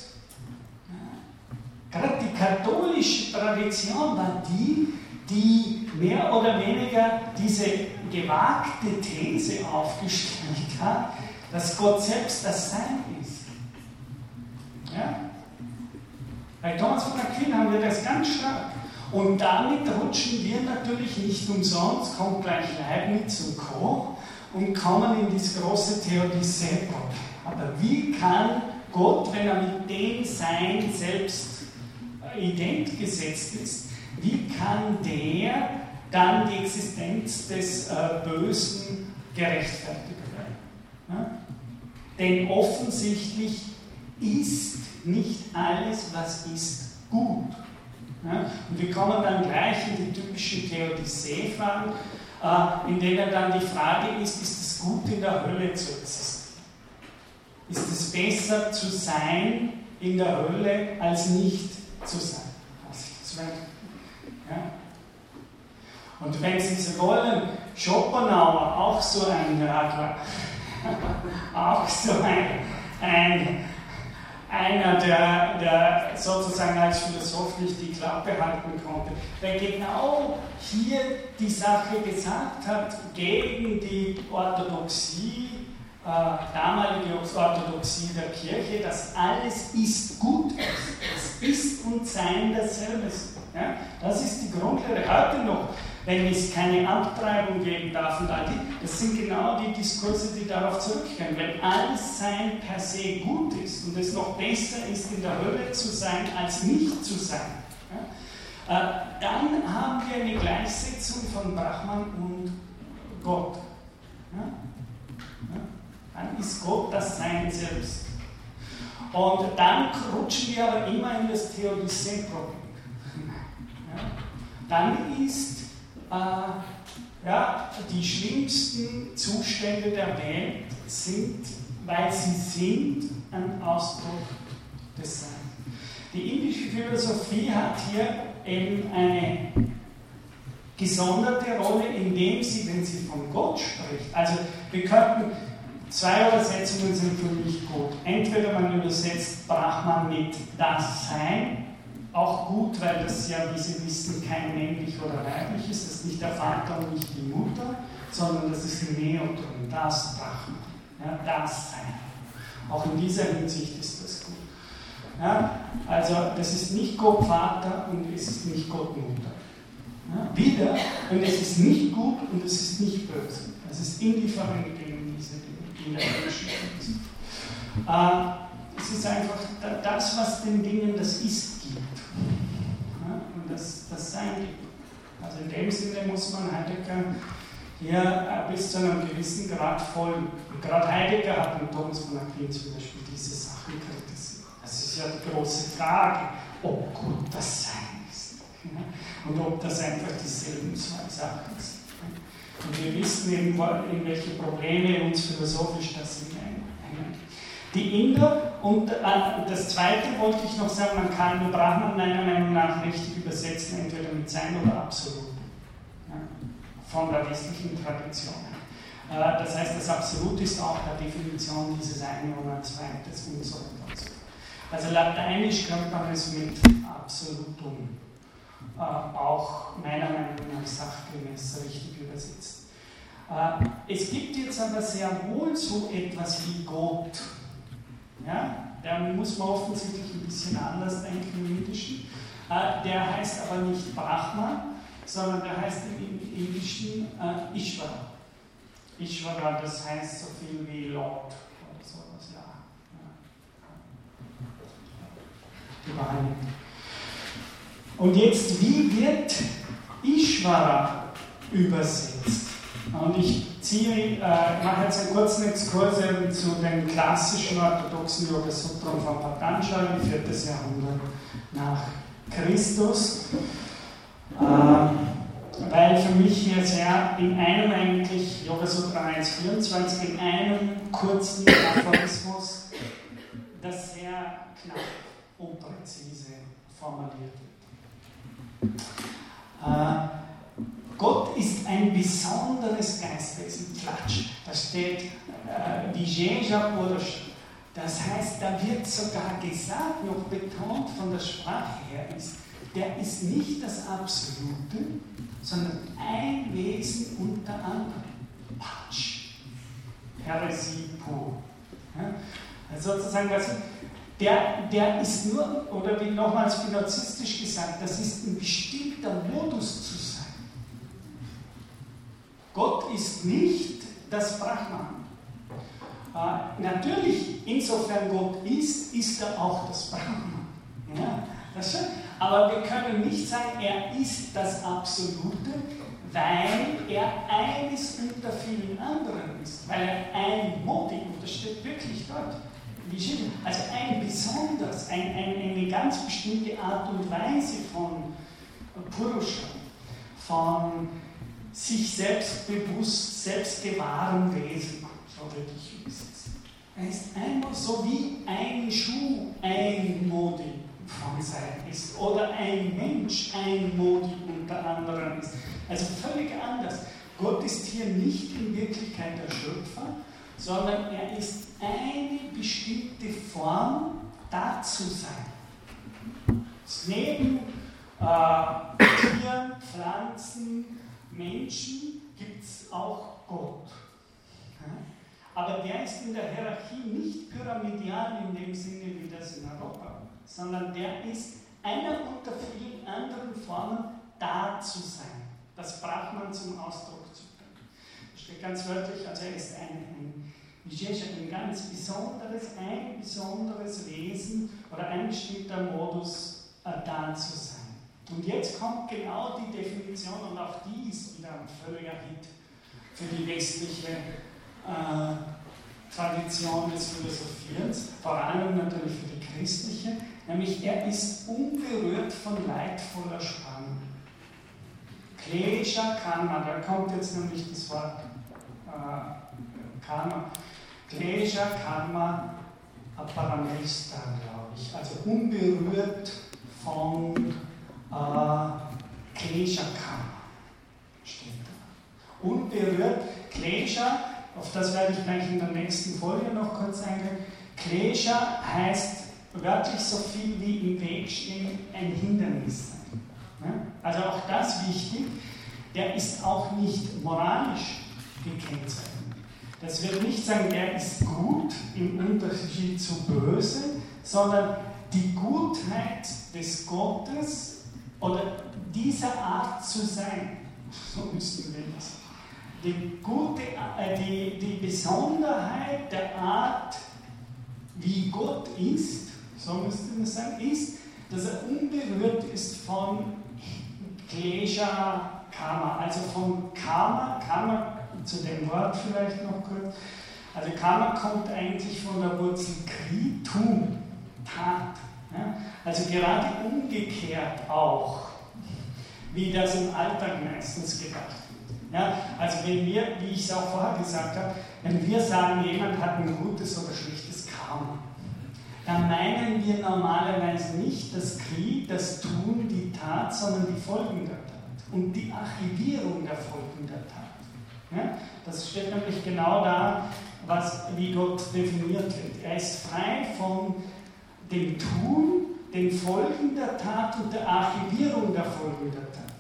Gerade die katholische Tradition war die, die mehr oder weniger diese gewagte These aufgestellt hat, dass Gott selbst das Sein ist. Ja? Bei Thomas von Aquin haben wir das ganz stark. Und damit rutschen wir natürlich nicht umsonst, kommt gleich Leibniz und Co. und kommen in das große Theodicee. Aber wie kann Gott, wenn er mit dem Sein selbst ident gesetzt ist, wie kann der dann die Existenz des äh, Bösen gerechtfertigt werden. Denn offensichtlich ist nicht alles, was ist, gut. Und wir kommen dann gleich in die typischen Theodizee-Fragen, äh, in denen dann die Frage ist, ist es gut in der Hölle zu existieren? Ist es besser zu sein in der Hölle als nicht zu sein? Ja? Und wenn Sie so wollen, Schopenhauer, auch so ein Radler, auch so ein, ein einer, der, der sozusagen als Philosoph nicht die Klappe halten konnte, der genau hier die Sache gesagt hat gegen die Orthodoxie, äh, damalige Orthodoxie der Kirche, dass alles ist gut ist. Es ist und sein dasselbe. Ja? Das ist die Grundlehre heute noch wenn es keine Abtreibung geben darf und all die, das sind genau die Diskurse, die darauf zurückkehren. Wenn alles Sein per se gut ist und es noch besser ist, in der Hölle zu sein, als nicht zu sein, ja, äh, dann haben wir eine Gleichsetzung von Brahman und Gott. Ja? Dann ist Gott das Sein selbst. Und dann rutschen wir aber immer in das Theodizee-Problem. Dann ist äh, ja, die schlimmsten Zustände der Welt sind, weil sie sind, ein Ausdruck des Seins. Die indische Philosophie hat hier eben eine gesonderte Rolle, indem sie, wenn sie von Gott spricht, also wir könnten, zwei Übersetzungen sind für mich gut. Entweder man übersetzt Brahman mit das Sein auch gut, weil das ja, wie Sie wissen, kein männlich oder weiblich ist. Das ist nicht der Vater und nicht die Mutter, sondern das ist ein Neotron, das Brahman, ja, das Sein. Auch in dieser Hinsicht ist das gut. Ja, also das ist nicht Gott Vater und es ist nicht Gott Mutter. Ja, wieder, und es ist nicht gut und es ist nicht böse. Es ist indifferent gegen diese Dinge in der Geschichte. Äh, es ist einfach das, was den Dingen das Ist das, das Sein gibt. Also in dem Sinne muss man Heidegger hier bis zu einem gewissen Grad folgen. Und gerade Heidegger hat mit Thomas von Aquin zum Beispiel diese Sachen kritisiert. Das ist ja die große Frage, ob gut das Sein ist. Und ob das einfach dieselben zwei Sachen sind. Und wir wissen eben, in welche Probleme uns philosophisch das hineinhängen. Die Inder, und äh, das zweite wollte ich noch sagen, man kann Brahman meiner Meinung nach richtig übersetzen, entweder mit Sein oder Absolut. Ja, von der westlichen Tradition. Äh, das heißt, das Absolut ist auch der Definition dieses eine oder zweites und so weiter. Also lateinisch könnte man es mit Absolutum äh, auch meiner Meinung nach sachgemäß richtig übersetzen. Äh, es gibt jetzt aber sehr wohl so etwas wie Gott ja? Da muss man offensichtlich ein bisschen anders denken im Indischen. Äh, der heißt aber nicht Brahma, sondern der heißt im Indischen äh, Ishvara. Ishvara, das heißt so viel wie Lord oder sowas, ja. ja. Und jetzt, wie wird Ishvara übersetzt? Und ich ziehe, äh, mache jetzt einen kurzen Exkurs zu den klassischen orthodoxen Yoga Sutren von Patanjali, 4. Jahrhundert nach Christus. Äh, weil für mich hier sehr in einem eigentlich, Yoga Sutra 1.24, in einem kurzen Aphorismus, das sehr knapp und präzise formuliert wird. Äh, Gott ist ein besonderes Geistwesen. Klatsch. Da steht äh, Purush. Das heißt, da wird sogar gesagt, noch betont von der Sprache her, ist, der ist nicht das Absolute, sondern ein Wesen unter anderem. Patsch. Heresie pur. Ja? Also sozusagen, das, der, der ist nur, oder wie nochmals philosophisch gesagt, das ist ein bestimmter Modus zu Gott ist nicht das Brahman. Äh, natürlich, insofern Gott ist, ist er auch das Brahman. Ja, das aber wir können nicht sagen, er ist das Absolute, weil er eines unter vielen anderen ist, weil er ein Modi, und das steht wirklich dort, also ein besonders, ein, ein, eine ganz bestimmte Art und Weise von Purusha, von sich selbstbewusst, selbstgewahren Wesen, so würde ich übersetzen. Er ist einmal so wie ein Schuh ein Modi von sein ist oder ein Mensch ein Modi unter anderem ist. Also völlig anders. Gott ist hier nicht in Wirklichkeit der Schöpfer, sondern er ist eine bestimmte Form dazu sein. Neben äh, Tieren, Pflanzen, Menschen gibt es auch Gott. Aber der ist in der Hierarchie nicht pyramidal in dem Sinne wie das in Europa, sondern der ist einer unter vielen anderen Formen da zu sein. Das Brahman zum Ausdruck zu bringen. Das steht ganz wörtlich, also er ist ein, ein ein ganz besonderes, ein besonderes Wesen oder ein bestimmter Modus äh, da zu sein. Und jetzt kommt genau die Definition, und auch die ist wieder ein völliger Hit für die westliche äh, Tradition des Philosophierens, vor allem natürlich für die christliche, nämlich er ist unberührt von leidvoller Spannung. Klesha Karma, da kommt jetzt nämlich das Wort äh, Karma. Klesha Karma Aparamesta, glaube ich, also unberührt von äh, Klesha. Steht da. Unberührt, Klesha, auf das werde ich gleich in der nächsten Folie noch kurz eingehen. Klesha heißt wörtlich so viel wie im Weg stehen, ein Hindernis sein. Also auch das wichtig, der ist auch nicht moralisch gekennzeichnet. Das wird nicht sagen, der ist gut im Unterschied zu böse, sondern die Gutheit des Gottes oder dieser Art zu sein, so müssten wir das. Die, gute, äh, die, die Besonderheit der Art, wie Gott ist, so müsste man sagen, ist, dass er unberührt ist von Klesha Karma, also von Karma, Karma zu dem Wort vielleicht noch kurz. Also Karma kommt eigentlich von der Wurzel Kri, tun, Tat. Ja? Also gerade umgekehrt auch, wie das im Alltag meistens gedacht wird. Ja? Also wenn wir, wie ich es auch vorher gesagt habe, wenn wir sagen, jemand hat ein gutes oder schlechtes Karma, dann meinen wir normalerweise nicht das Krieg, das Tun, die Tat, sondern die Folgen der Tat und die Archivierung der Folgen der Tat. Ja? Das steht nämlich genau da, was, wie Gott definiert wird. Er ist frei von dem Tun, den Folgen der Tat und der Archivierung der Folgen der Tat.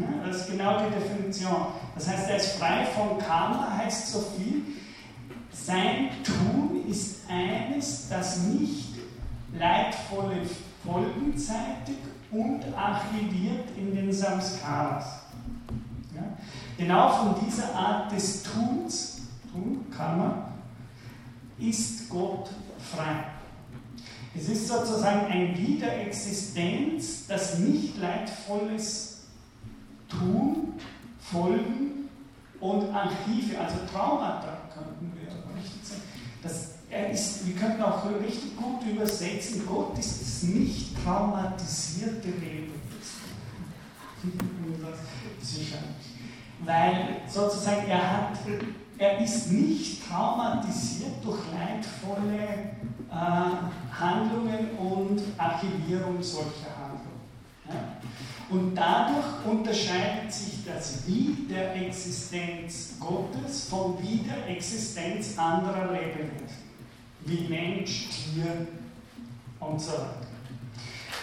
Ja? Das ist genau die Definition. Das heißt, er ist frei von Karma, heißt so viel, sein Tun ist eines, das nicht leidvolle Folgen zeitigt und archiviert in den Samskaras. Ja? Genau von dieser Art des Tuns, Tun, Karma, ist Gott frei. Es ist sozusagen ein Wiederexistenz, das nicht leidvolles Tun, Folgen und Archive, also Traumata könnten wir richtig sagen. Das, ist, wir könnten auch richtig gut übersetzen, Gott ist das nicht traumatisierte Leben. Weil sozusagen er hat, er ist nicht traumatisiert durch leidvolle äh, Handlungen und Archivierung solcher Handlungen. Ja? Und dadurch unterscheidet sich das Wiederexistenz Gottes von Wiederexistenz anderer Lebewesen, wie Mensch, Tier und so weiter.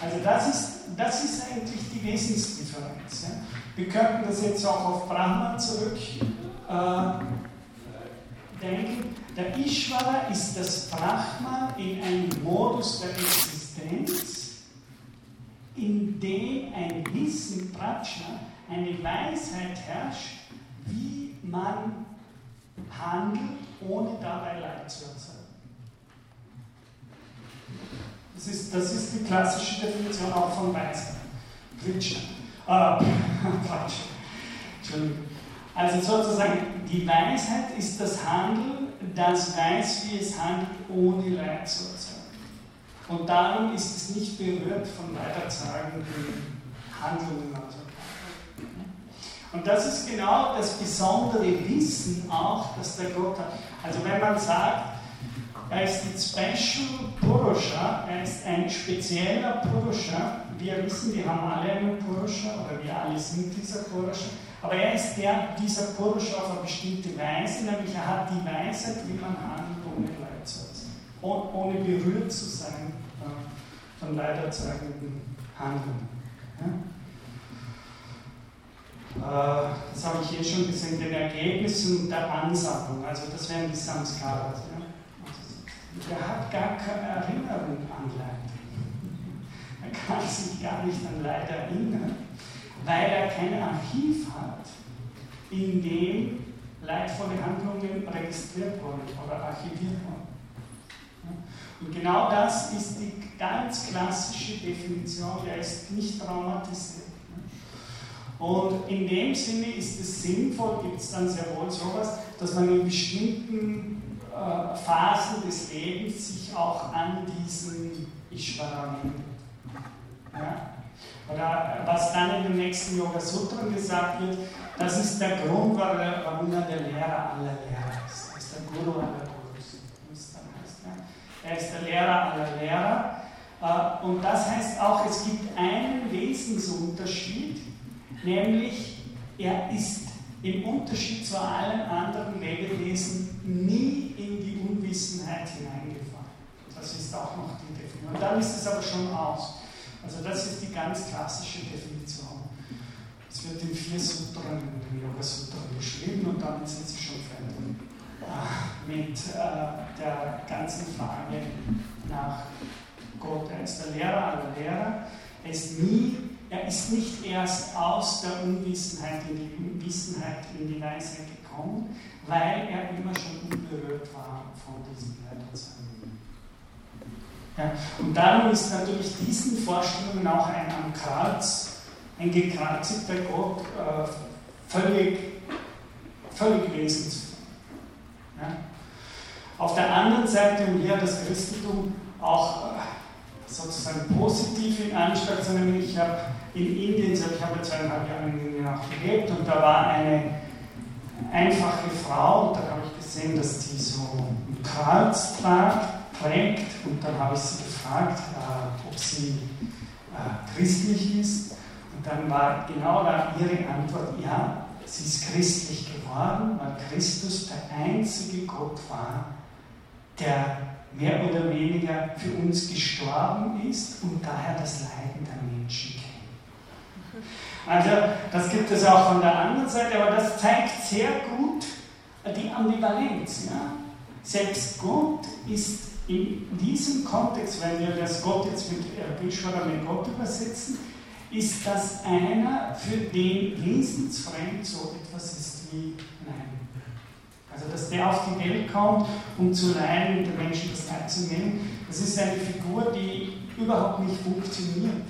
Also das ist, das ist eigentlich die Wesensdifferenz. Ja. Wir könnten das jetzt auch auf Brahman zurück äh, denken. Der Ishvara ist das Brahman in einem Modus der Existenz, in dem ein Wissen, Prajna, eine Weisheit herrscht, wie man handelt, ohne dabei Leid zu erzeugen. Das ist, das ist die klassische Definition auch von Weisheit. Prajna. Äh, Quatsch. Entschuldigung. Also sozusagen, die Weisheit ist das Handeln, das weiß, wie es handelt, ohne Leid zu erzeugen. Und darum ist es nicht berührt von weiterzagenden Handlungen. Also. Und das ist genau das besondere Wissen auch, dass der Gott hat. Also wenn man sagt, er ist ein Special Purusha, er ist ein spezieller Purusha. Wir wissen, wir haben alle einen Purusha oder wir alle sind dieser Purusha. Aber er ist der, dieser Purusha auf eine bestimmte Weise, nämlich er hat die Weisheit, wie man handelt, ohne Leid zu erzeugen. Ohne berührt zu sein äh, von leiderzeugenden. Ja? Äh, das habe ich hier schon gesehen, den Ergebnissen der Ansammlung, also das wären die Samskaras. Ja? Der hat gar keine Erinnerung an Leid. Er kann sich gar nicht an Leid erinnern, weil er kein Archiv hat, in dem leidvolle Handlungen registriert wurden oder archiviert wurden. Und genau das ist die ganz klassische Definition, er ist nicht traumatisiert. Und in dem Sinne ist es sinnvoll, gibt es dann sehr wohl sowas, dass man in bestimmten äh, Phasen des Lebens sich auch an diesen Ishvara wendet. Ja? Oder was dann in den nächsten Yoga Sutren gesagt wird, das ist der Grund, warum er der Lehrer aller Lehrer ist. Er ist der Guru aller Gurus. Er ist der Lehrer aller Lehrer. Äh, und das heißt auch, es gibt einen Wesensunterschied, nämlich er ist im Unterschied zu allen anderen Lebewesen nie in die Unwissenheit hineingefahren. Das ist auch noch die Definition. Und dann ist es aber schon aus. Also das ist die ganz klassische Definition. Es wird in vier Sutren, in den Yoga Sutren beschrieben und damit sind sie schon fertig ah, mit äh, der ganzen Frage nach Gott. Er ist der Lehrer aller Lehrer. Er ist nie er ist nicht erst aus der Unwissenheit in die Unwissenheit, in die Weisheit gekommen, weil er immer schon unberührt war von diesen Leiterzeichen. Ja, und darum ist natürlich diesen Vorstellungen auch ein am Kreuz, ein gekreuzigter Gott äh, völlig, völlig wesensfrei. Ja. Auf der anderen Seite, und hier das Christentum auch äh, sozusagen positiv in Anspruch zu nehmen. Ich habe in Indien, ich habe zweieinhalb Jahre in Indien auch gelebt und da war eine einfache Frau und da habe ich gesehen, dass die so ein Kreuz tragt, trägt und dann habe ich sie gefragt, äh, ob sie äh, christlich ist und dann war genau da ihre Antwort, ja, sie ist christlich geworden, weil Christus der einzige Gott war, der mehr oder weniger für uns gestorben ist und daher das Leiden der Menschen kennt. Also das gibt es auch von der anderen Seite, aber das zeigt sehr gut die Ambivalenz. Ja? Selbst Gott ist in diesem Kontext, wenn wir das Gott jetzt mit Bishwara mit Gott übersetzen, ist das einer, für den wesensfremd so etwas ist wie Leiden. Also, dass der auf die Welt kommt, um zu leiden und den Menschen das Leid zu nehmen, das ist eine Figur, die überhaupt nicht funktioniert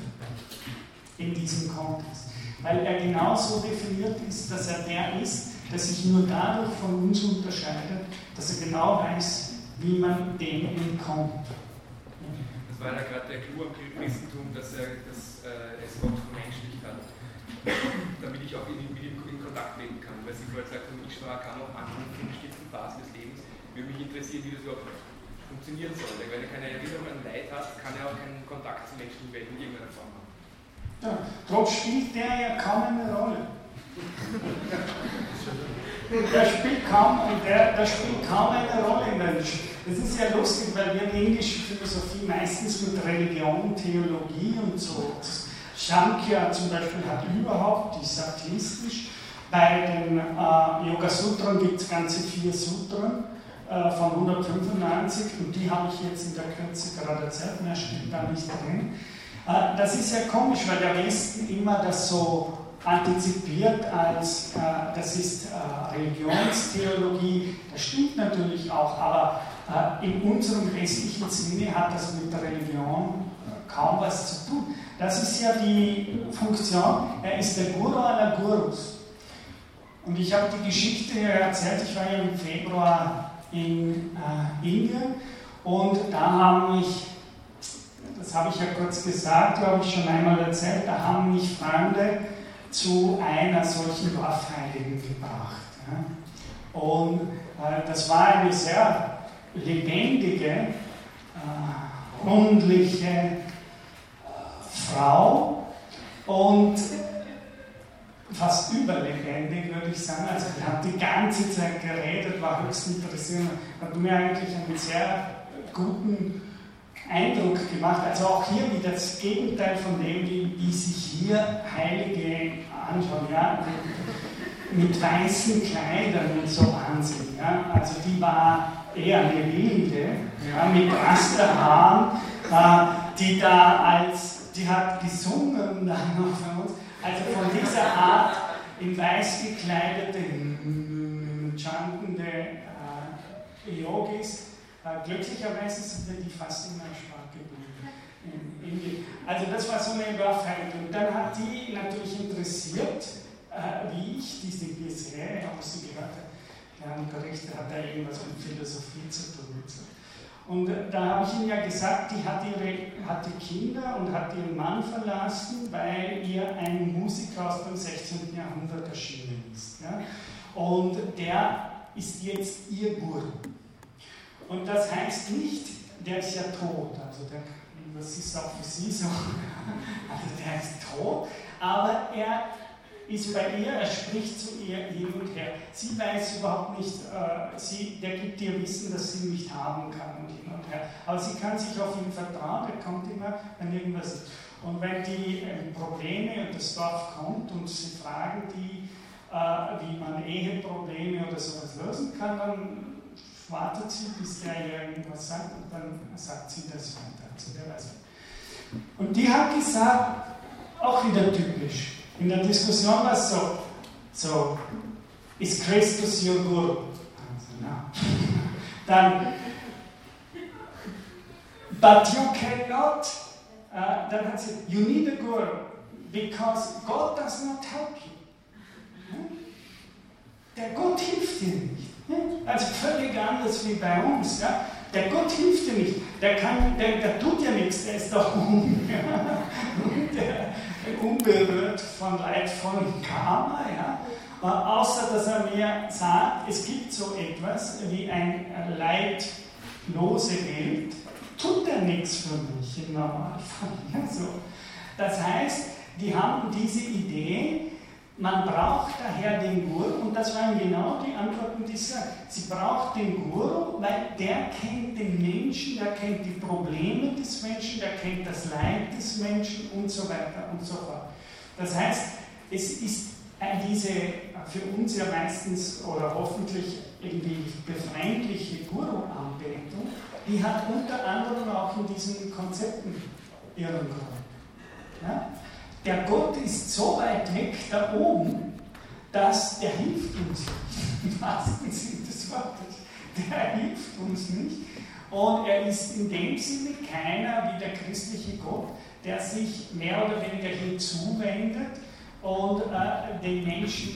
in diesem Kontext. Weil er genauso definiert ist, dass er der ist, der sich nur dadurch von uns unterscheidet, dass er genau weiß, wie man dem entkommt. Das war ja gerade der Clou am Christentum, dass, er, dass äh, es Gott vermenschlicht hat, damit ich auch mit ihm in Kontakt treten kann. Weil Sie vorher gesagt haben, ich kann auch anrufen in bestimmten Phasen des Lebens. Würde mich interessieren, wie das überhaupt funktionieren soll. Weil wenn er keine Erinnerung an Leid hat, kann er auch keinen Kontakt zur menschlichen Welt in irgendeiner Form haben. Ja, dort spielt der ja kaum eine Rolle. der spielt kaum, der, der spielt kaum eine Rolle in der Das ist ja lustig, weil wir in indische Philosophie meistens mit Religion, Theologie und so. Shankya zum Beispiel hat überhaupt, die ist atheistisch, bei den äh, Yoga Sutren gibt es ganze vier Sutren äh, von 195 und die habe ich jetzt in der Kürze gerade erzählt, mehr steht da nicht drin. Äh, das ist ja komisch, weil der Westen immer das so antizipiert als, äh, das ist äh, Religionstheologie, das stimmt natürlich auch, aber in unserem westlichen Sinne hat das mit der Religion äh, kaum was zu tun. Das ist ja die Funktion, er ist der Guru aller Gurus. Und ich habe die Geschichte erzählt, ich war ja im Februar in äh, Indien und da haben mich, das habe ich ja kurz gesagt, glaube ich schon einmal erzählt, da haben mich Freunde zu einer solchen Dorfheiligen gebracht. Ja. Und äh, das war eine sehr lebendige, äh, rundliche äh, Frau und fast überlebendig, würde ich sagen. Also ich habe die ganze Zeit geredet, war höchst interessant, hat mir eigentlich einen sehr guten Eindruck gemacht. Also auch hier wieder das Gegenteil von dem, wie, wie sich hier Heilige anschauen. Ja? Mit weißen Kleidern und so ansehen. Ja? Also die war eher eine Wilde, ja? mit Rasterhaaren, äh, die da als, die hat gesungen dann noch für uns also von dieser Art in weiß gekleidete, chantende äh, Yogis, äh, glücklicherweise sind wir die fast immer schwach geblieben. Also das war so eine Überfall. Und dann hat die natürlich interessiert, äh, wie ich diese Serie ausgehört habe. Ja, und Berichte hat da irgendwas mit Philosophie zu tun. Und. Und da habe ich Ihnen ja gesagt, die hat ihre, hatte Kinder und hat ihren Mann verlassen, weil ihr ein Musiker aus dem 16. Jahrhundert erschienen ist. Ja? Und der ist jetzt ihr Guru. Und das heißt nicht, der ist ja tot, also der, das ist auch für Sie so, also der ist tot, aber er ist bei ihr, er spricht zu ihr hin und her. Sie weiß überhaupt nicht, äh, sie, der gibt ihr Wissen, dass sie nicht haben kann und hin und her. Aber sie kann sich auf ihn vertrauen, er kommt immer, wenn irgendwas ist. Und wenn die äh, Probleme und das Dorf kommt und sie fragen die, äh, wie man Eheprobleme oder sowas lösen kann, dann wartet sie, bis der ihr irgendwas sagt und dann sagt sie das weiter. Also der weiß. Und die hat gesagt, auch wieder typisch, in der Diskussion war es so, so, ist Christus your Guru? Also, no. Dann, but you cannot, uh, dann hat sie, you need a Guru, because God does not help you. Der Gott hilft dir nicht. Also völlig anders wie bei uns. Ja? Der Gott hilft dir nicht. Der, kann, der, der tut ja nichts, der ist doch um. der, unberührt von leidvollem Karma, ja? außer dass er mir sagt, es gibt so etwas wie ein leidlose Welt, tut er nichts für mich im Normalfall. Ja, so. Das heißt, die haben diese Idee, man braucht daher den Guru, und das waren genau die Antworten, die ich sage. Sie braucht den Guru, weil der kennt den Menschen, der kennt die Probleme des Menschen, der kennt das Leid des Menschen und so weiter und so fort. Das heißt, es ist diese für uns ja meistens oder hoffentlich irgendwie befremdliche Guru-Anbetung, die hat unter anderem auch in diesen Konzepten ihren Grund. Ja? Der Gott ist so weit weg da oben, dass der hilft uns nicht. Im wahrsten Sinne des Wortes. Der hilft uns nicht. Und er ist in dem Sinne keiner wie der christliche Gott, der sich mehr oder weniger hinzuwendet und äh, den Menschen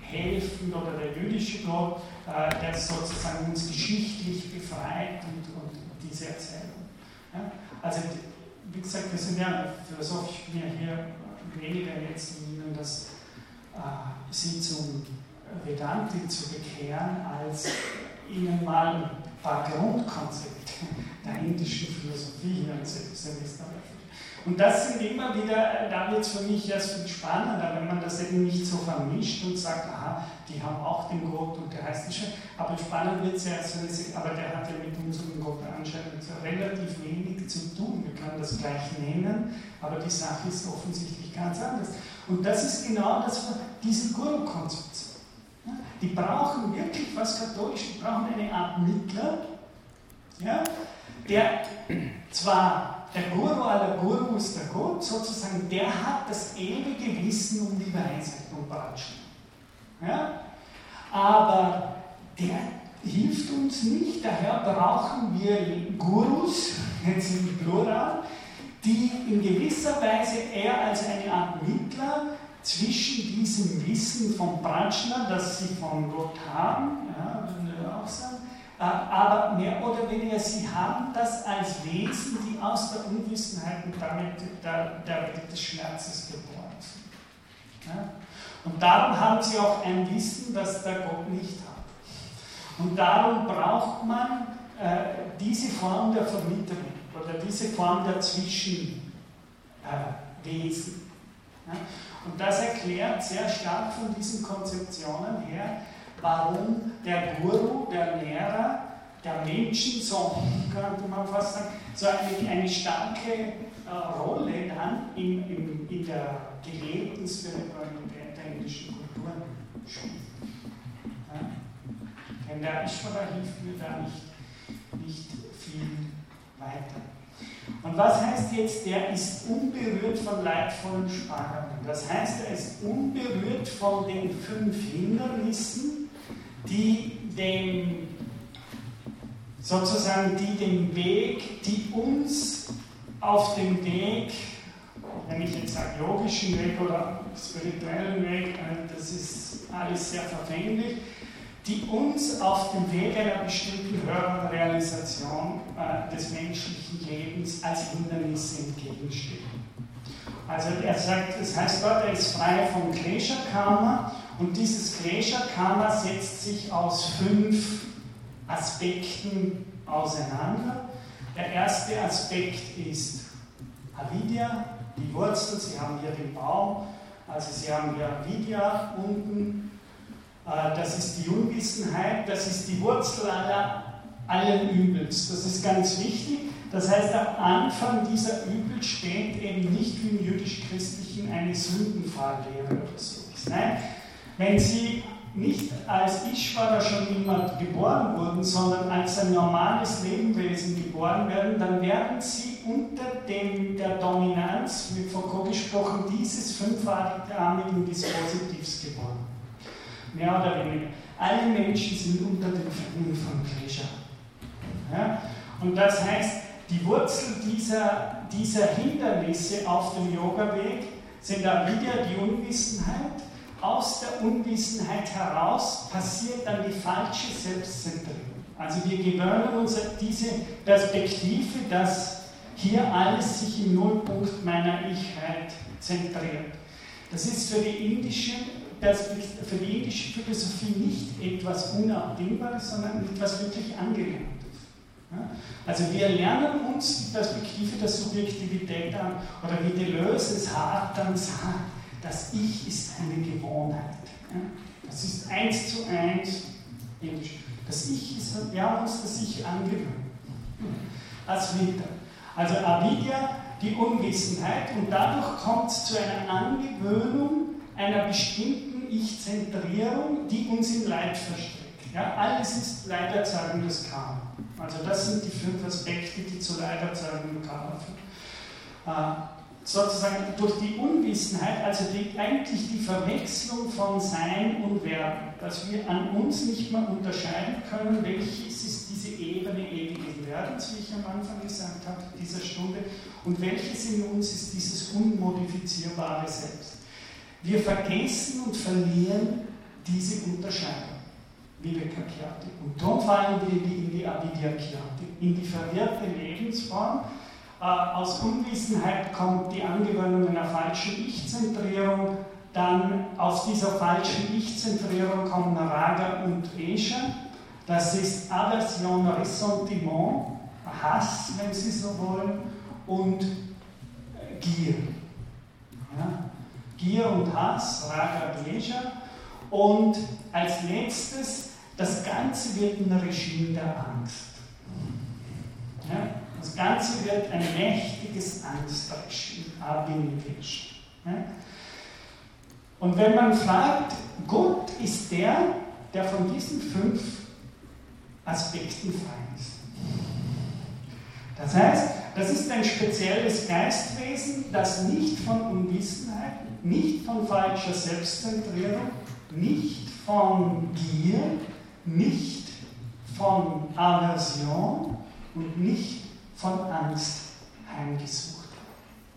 helfen oder der jüdische Gott, äh, der sozusagen uns geschichtlich befreit und, und, diese Erzählung. Ja? Also, wie gesagt, wir sind ja philosophisch, ich bin ja hier weniger jetzt, um Ihnen das, äh, Sie zum Vedanti zu bekehren, als Ihnen mal ein paar Grundkonzepte der indischen Philosophie Semester und das sind immer wieder, da wird es für mich erst viel spannender, wenn man das eben nicht so vermischt und sagt, aha, die haben auch den Gott und der heißt nicht schon. Aber spannend wird es erst, aber der hat ja mit unserem Gott anscheinend relativ wenig zu tun. Wir können das gleich nennen, aber die Sache ist offensichtlich ganz anders. Und das ist genau das, diese Guru-Konzeption. Die brauchen wirklich was Katholisches, die brauchen eine Art Mittler, ja, der zwar der Guru aller Gurus, der Gott sozusagen, der hat das ewige Wissen um die Weisheit und Ratschlag. Ja? Aber der hilft uns nicht, daher brauchen wir Gurus, jetzt im Plural, die in gewisser Weise eher als eine Art Mittler zwischen diesem Wissen von Pratschner, das sie von Gott haben, ja, würden wir auch sagen, aber mehr oder weniger, sie haben das als Wesen, die aus der Unwissenheit und damit der, der des Schmerzes geboren sind. Ja? Und darum haben sie auch ein Wissen, das der Gott nicht hat. Und darum braucht man äh, diese Form der Vermittlung oder diese Form der Zwischenwesen. Äh, ja? Und das erklärt sehr stark von diesen Konzeptionen her, warum der Guru, der Lehrer, der Menschen, so könnte man fast sagen, so eine, eine starke äh, Rolle dann in, in, in der gelebten Spiritualität der indischen Kulturen spielt. Ja? Denn der Ishvara hilft mir da nicht, nicht viel weiter. Und was heißt jetzt, der ist unberührt von leidvollen Spannungen? Das heißt, er ist unberührt von den fünf Hindernissen, die dem sozusagen die den Weg, die uns auf dem Weg, wenn ich jetzt sage logischen Weg oder spirituellen Weg, äh, das ist alles sehr verfänglich, die uns auf dem Weg einer bestimmten höheren Realisation äh, des menschlichen Lebens als Hindernisse entgegenstehen. Also er sagt, das heißt dort, er ist frei vom Klesha-Karma und dieses Klesha-Karma setzt sich aus fünf Aspekten auseinander. Der erste Aspekt ist Avidya, die Wurzel. Sie haben hier den Baum, also Sie haben hier Avidya unten äh, das ist die Unwissenheit, das ist die Wurzel aller, allen Übels. Das ist ganz wichtig. Das heißt, am Anfang dieser Übel steht eben nicht wie im jüdisch-christlichen eine Sündenfalllehre oder so. Nein, wenn Sie nicht als Ishvara schon immer geboren wurden, sondern als ein normales Lebewesen geboren werden, dann werden Sie unter dem, der Dominanz, vor Foucault gesprochen, dieses fünfarmigen Dispositivs geboren mehr oder weniger. Alle Menschen sind unter den Fängen von Klesha. Ja? Und das heißt, die Wurzel dieser, dieser Hindernisse auf dem Yoga-Weg sind da wieder die Unwissenheit. Aus der Unwissenheit heraus passiert dann die falsche Selbstzentrierung. Also wir gewöhnen uns diese Perspektive, dass hier alles sich im Nullpunkt meiner Ichheit zentriert. Das ist für die indische für die indische Philosophie nicht etwas Unabdingbares, sondern etwas wirklich Angelerntes. Also wir lernen uns die Perspektive der Subjektivität an, oder wie Deleuze es hart dann sagt, das Ich ist eine Gewohnheit. Das ist eins zu eins indisch. Das Ich ist, wir haben uns das Ich angewöhnt. Als Winter. Also Avidya, die Unwissenheit, und dadurch kommt es zu einer Angewöhnung einer bestimmten ich-Zentrierung, die uns in Leid verstrickt. Ja, alles ist leiderzeugendes Karma. Also das sind die fünf Aspekte, die zu leiderzeugendem Karma führen. Sozusagen durch die Unwissenheit, also die, eigentlich die Verwechslung von Sein und Werden, dass wir an uns nicht mehr unterscheiden können, welches ist diese Ebene ewigen Werdens, wie ich am Anfang gesagt habe, dieser Stunde, und welches in uns ist dieses unmodifizierbare Selbst. Wir vergessen und verlieren diese Unterscheidung. Vivekakyati. Und darum fallen wir in die Avidyakyati, in die verwirrte Lebensform. Äh, aus Unwissenheit kommt die Angewöhnung einer falschen Ich-Zentrierung. Dann aus dieser falschen Ich-Zentrierung kommen Raga und Esha. Das ist Aversion, Ressentiment, Hass, wenn Sie so wollen, und Gier. Ja? Gier und Hass, Raga Dvesha. Und als letztes, das Ganze wird ein Regime der Angst. Ja? Das Ganze wird ein mächtiges Angstregime, Abhängigisch. Ja? Und wenn man fragt, Gott ist der, der von diesen fünf Aspekten frei ist. Das heißt, das ist ein spezielles Geistwesen, das nicht von Unwissenheit, nicht von falscher Selbstzentrierung, nicht von Gier, nicht von Aversion und nicht von Angst heimgesucht.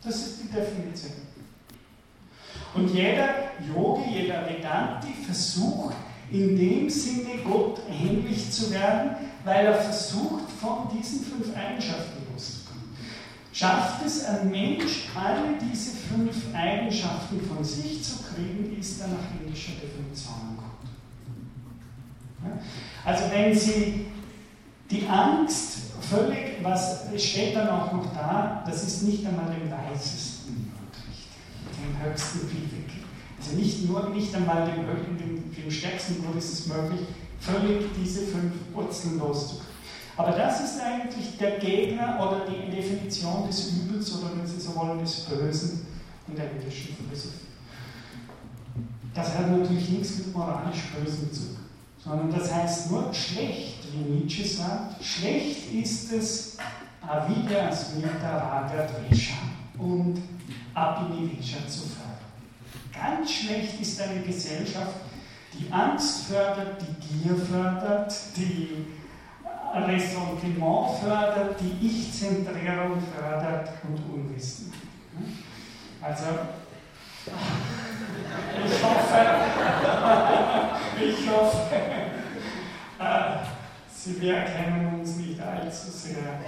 Das ist die Definition. Und jeder Yogi, jeder Vedanti versucht in dem Sinne Gott ähnlich zu werden, weil er versucht, von diesen fünf Eigenschaften loszukommen. Schafft es ein Mensch, alle diese fünf Eigenschaften von sich zu kriegen, ist er nach indischer Definition Gott. Also wenn Sie die Angst völlig, was steht dann auch noch da, das ist nicht einmal dem Weisesten möglich, dem höchsten Vivek. Also nicht nur, nicht einmal dem, dem, dem stärksten Grund ist es möglich, völlig diese fünf Wurzeln loszukriegen. Aber das ist eigentlich der Gegner oder die Definition des Übels oder wenn Sie so wollen, des Bösen in der indischen Philosophie. Das hat natürlich nichts mit moralisch Bösen zu tun, sondern das heißt nur schlecht, wie Nietzsche sagt. Schlecht ist es, Avidya Smita Raga Dvesha und Abhinivecha zu fördern. Ganz schlecht ist eine Gesellschaft, die Angst fördert, die Gier fördert, die Ressentiment fördert, die Ich-Zentrierung fördert und Unwissen. Also, ich hoffe, ich hoffe, Sie erkennen uns nicht allzu sehr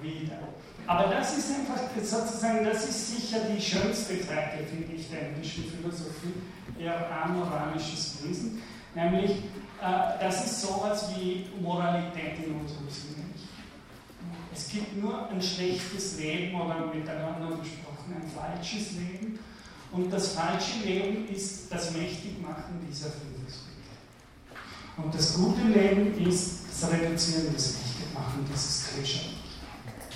wieder. Aber das ist einfach sozusagen, das ist sicher die schönste Seite, finde ich, der indischen Philosophie, eher amoralisches Wesen, nämlich äh, das ist sowas wie Moralität in unserem Sinne. Es gibt nur ein schlechtes Leben oder miteinander gesprochen ein falsches Leben und das falsche Leben ist das Mächtigmachen dieser Aspekte. Und das gute Leben ist das Reduzieren des Mächtigmachen dieses Klescher.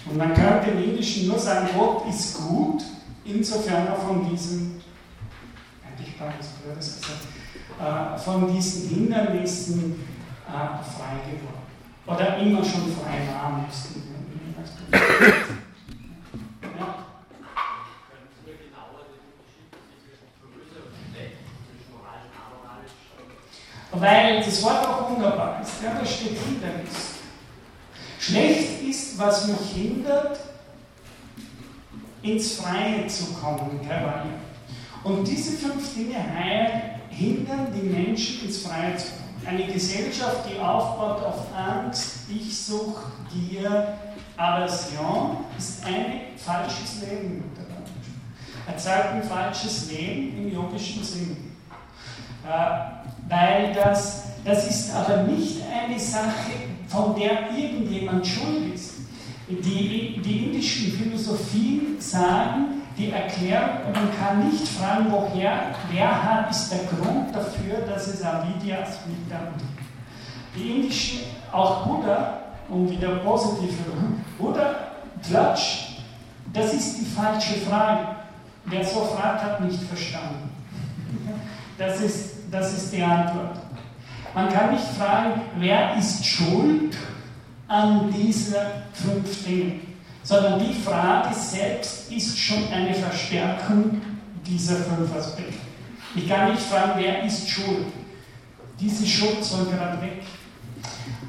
Und man könnte im Indischen nur sagen, Gott ist gut, insofern er von diesem, eigentlich war das blödes gesagt, äh, von diesen Hindernissen äh, frei geworden. Oder immer schon frei war, müssten wir. Weil das Wort auch wunderbar ist. Ja, da steht Hindernis. Schlecht ist, was mich hindert, ins Freie zu kommen, Kavali. Und diese fünf Dinge hindern die Menschen ins Freie zu kommen. Eine Gesellschaft, die aufbaut auf Angst, Ich-Sucht, Gier, Aversion, ist ein falsches Leben miteinander. Erzeugt ein falsches Leben im yogischen Sinn. Äh, weil das, das ist aber nicht eine Sache, von der irgendjemand schuld ist. Die, die indischen Philosophien sagen, die Erklärung, man kann nicht fragen, woher, wer hat, ist der Grund dafür, dass es Avidyas mit der Die indischen, auch Buddha, um wieder positiv Buddha, Klatsch, das ist die falsche Frage. Wer so fragt, hat nicht verstanden. Das ist, das ist die Antwort. Man kann nicht fragen, wer ist schuld an diesen fünf Dingen, sondern die Frage selbst ist schon eine Verstärkung dieser fünf Aspekte. Ich kann nicht fragen, wer ist schuld. Diese Schuld soll gerade weg.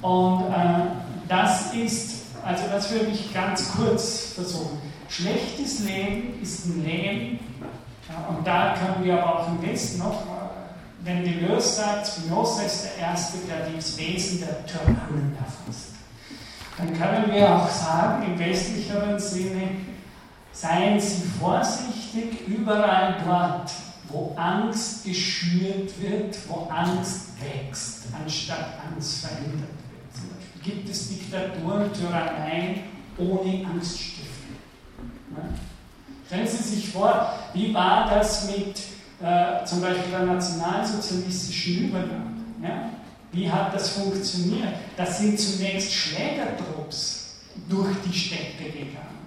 Und äh, das ist, also das würde ich ganz kurz versuchen. Schlechtes Leben ist ein Leben, ja, und da können wir aber auch im Westen noch wenn Deleuze sagt, Spinoza ist der Erste, der das Wesen der Tyrannen erfasst, dann können wir auch sagen, im westlicheren Sinne, seien Sie vorsichtig überall dort, wo Angst geschürt wird, wo Angst wächst, anstatt Angst verändert wird. Zum Beispiel gibt es Diktaturen, Tyranneien ohne Angststiftung. Stellen Sie sich vor, wie war das mit äh, zum Beispiel der nationalsozialistischen Übernahme. Ja? Wie hat das funktioniert? Das sind zunächst Schlägertrupps durch die Städte gegangen.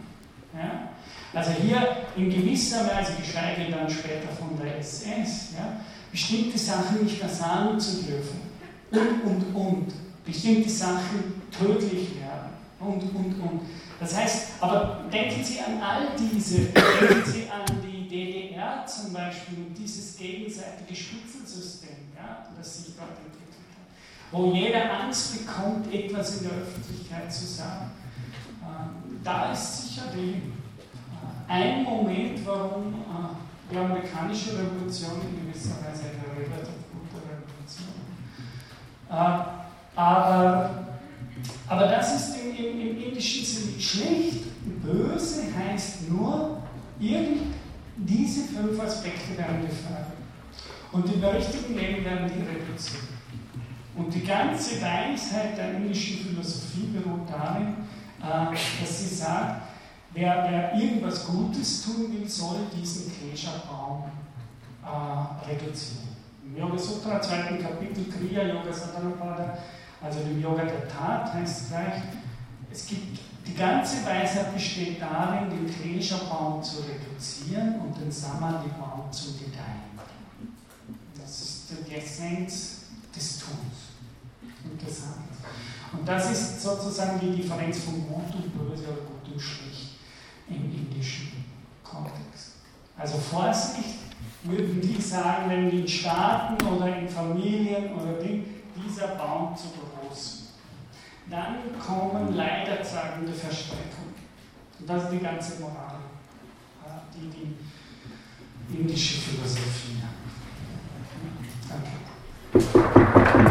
Ja? Also hier in gewisser Weise, geschweige dann später von der SS, ja, bestimmte Sachen nicht mehr sagen zu dürfen. Und, und, und. Bestimmte Sachen tödlich werden. Und, und, und. Das heißt, aber denken Sie an all diese, denken Sie an DDR zum Beispiel und dieses gegenseitige Spitzensystem, ja, das sich dort entwickelt hat, wo jeder Angst bekommt, etwas in der Öffentlichkeit zu sagen. Ähm, da ist sicher äh, ein Moment, warum, äh, die amerikanische Revolution in gewisser Weise eine relativ gute Revolution. Äh, aber, aber das ist im, im, im indischen Sinne schlecht. Böse heißt nur, irgend diese fünf Aspekte werden gefragt. Und im richtigen Leben werden die reduziert. Und die ganze Weisheit der indischen Philosophie beruht darin, äh, dass sie sagt, wer, wer irgendwas Gutes tun will, soll diesen Klesha-Baum äh, reduzieren. Im Yoga Sutra, zweiten Kapitel, Kriya Yoga Sadhanapada, also dem Yoga der Tat, heißt es gleich, es gibt, die ganze Weisheit besteht darin, den Klesha-Baum zu reduzieren und den Samadhi-Baum zu gedeihen. Das ist die Essenz des Tuns. Interessant. Und das ist sozusagen die Differenz von Gut und Böse oder Gut und Schlecht im indischen Kontext. Also Vorsicht, würden die sagen, wenn in Staaten oder in Familien oder Ding, dieser Baum zu groß. Dann kommen leiderzagende Verstreckungen. Und das ist die ganze Moral, die die indische Philosophie hat. Danke.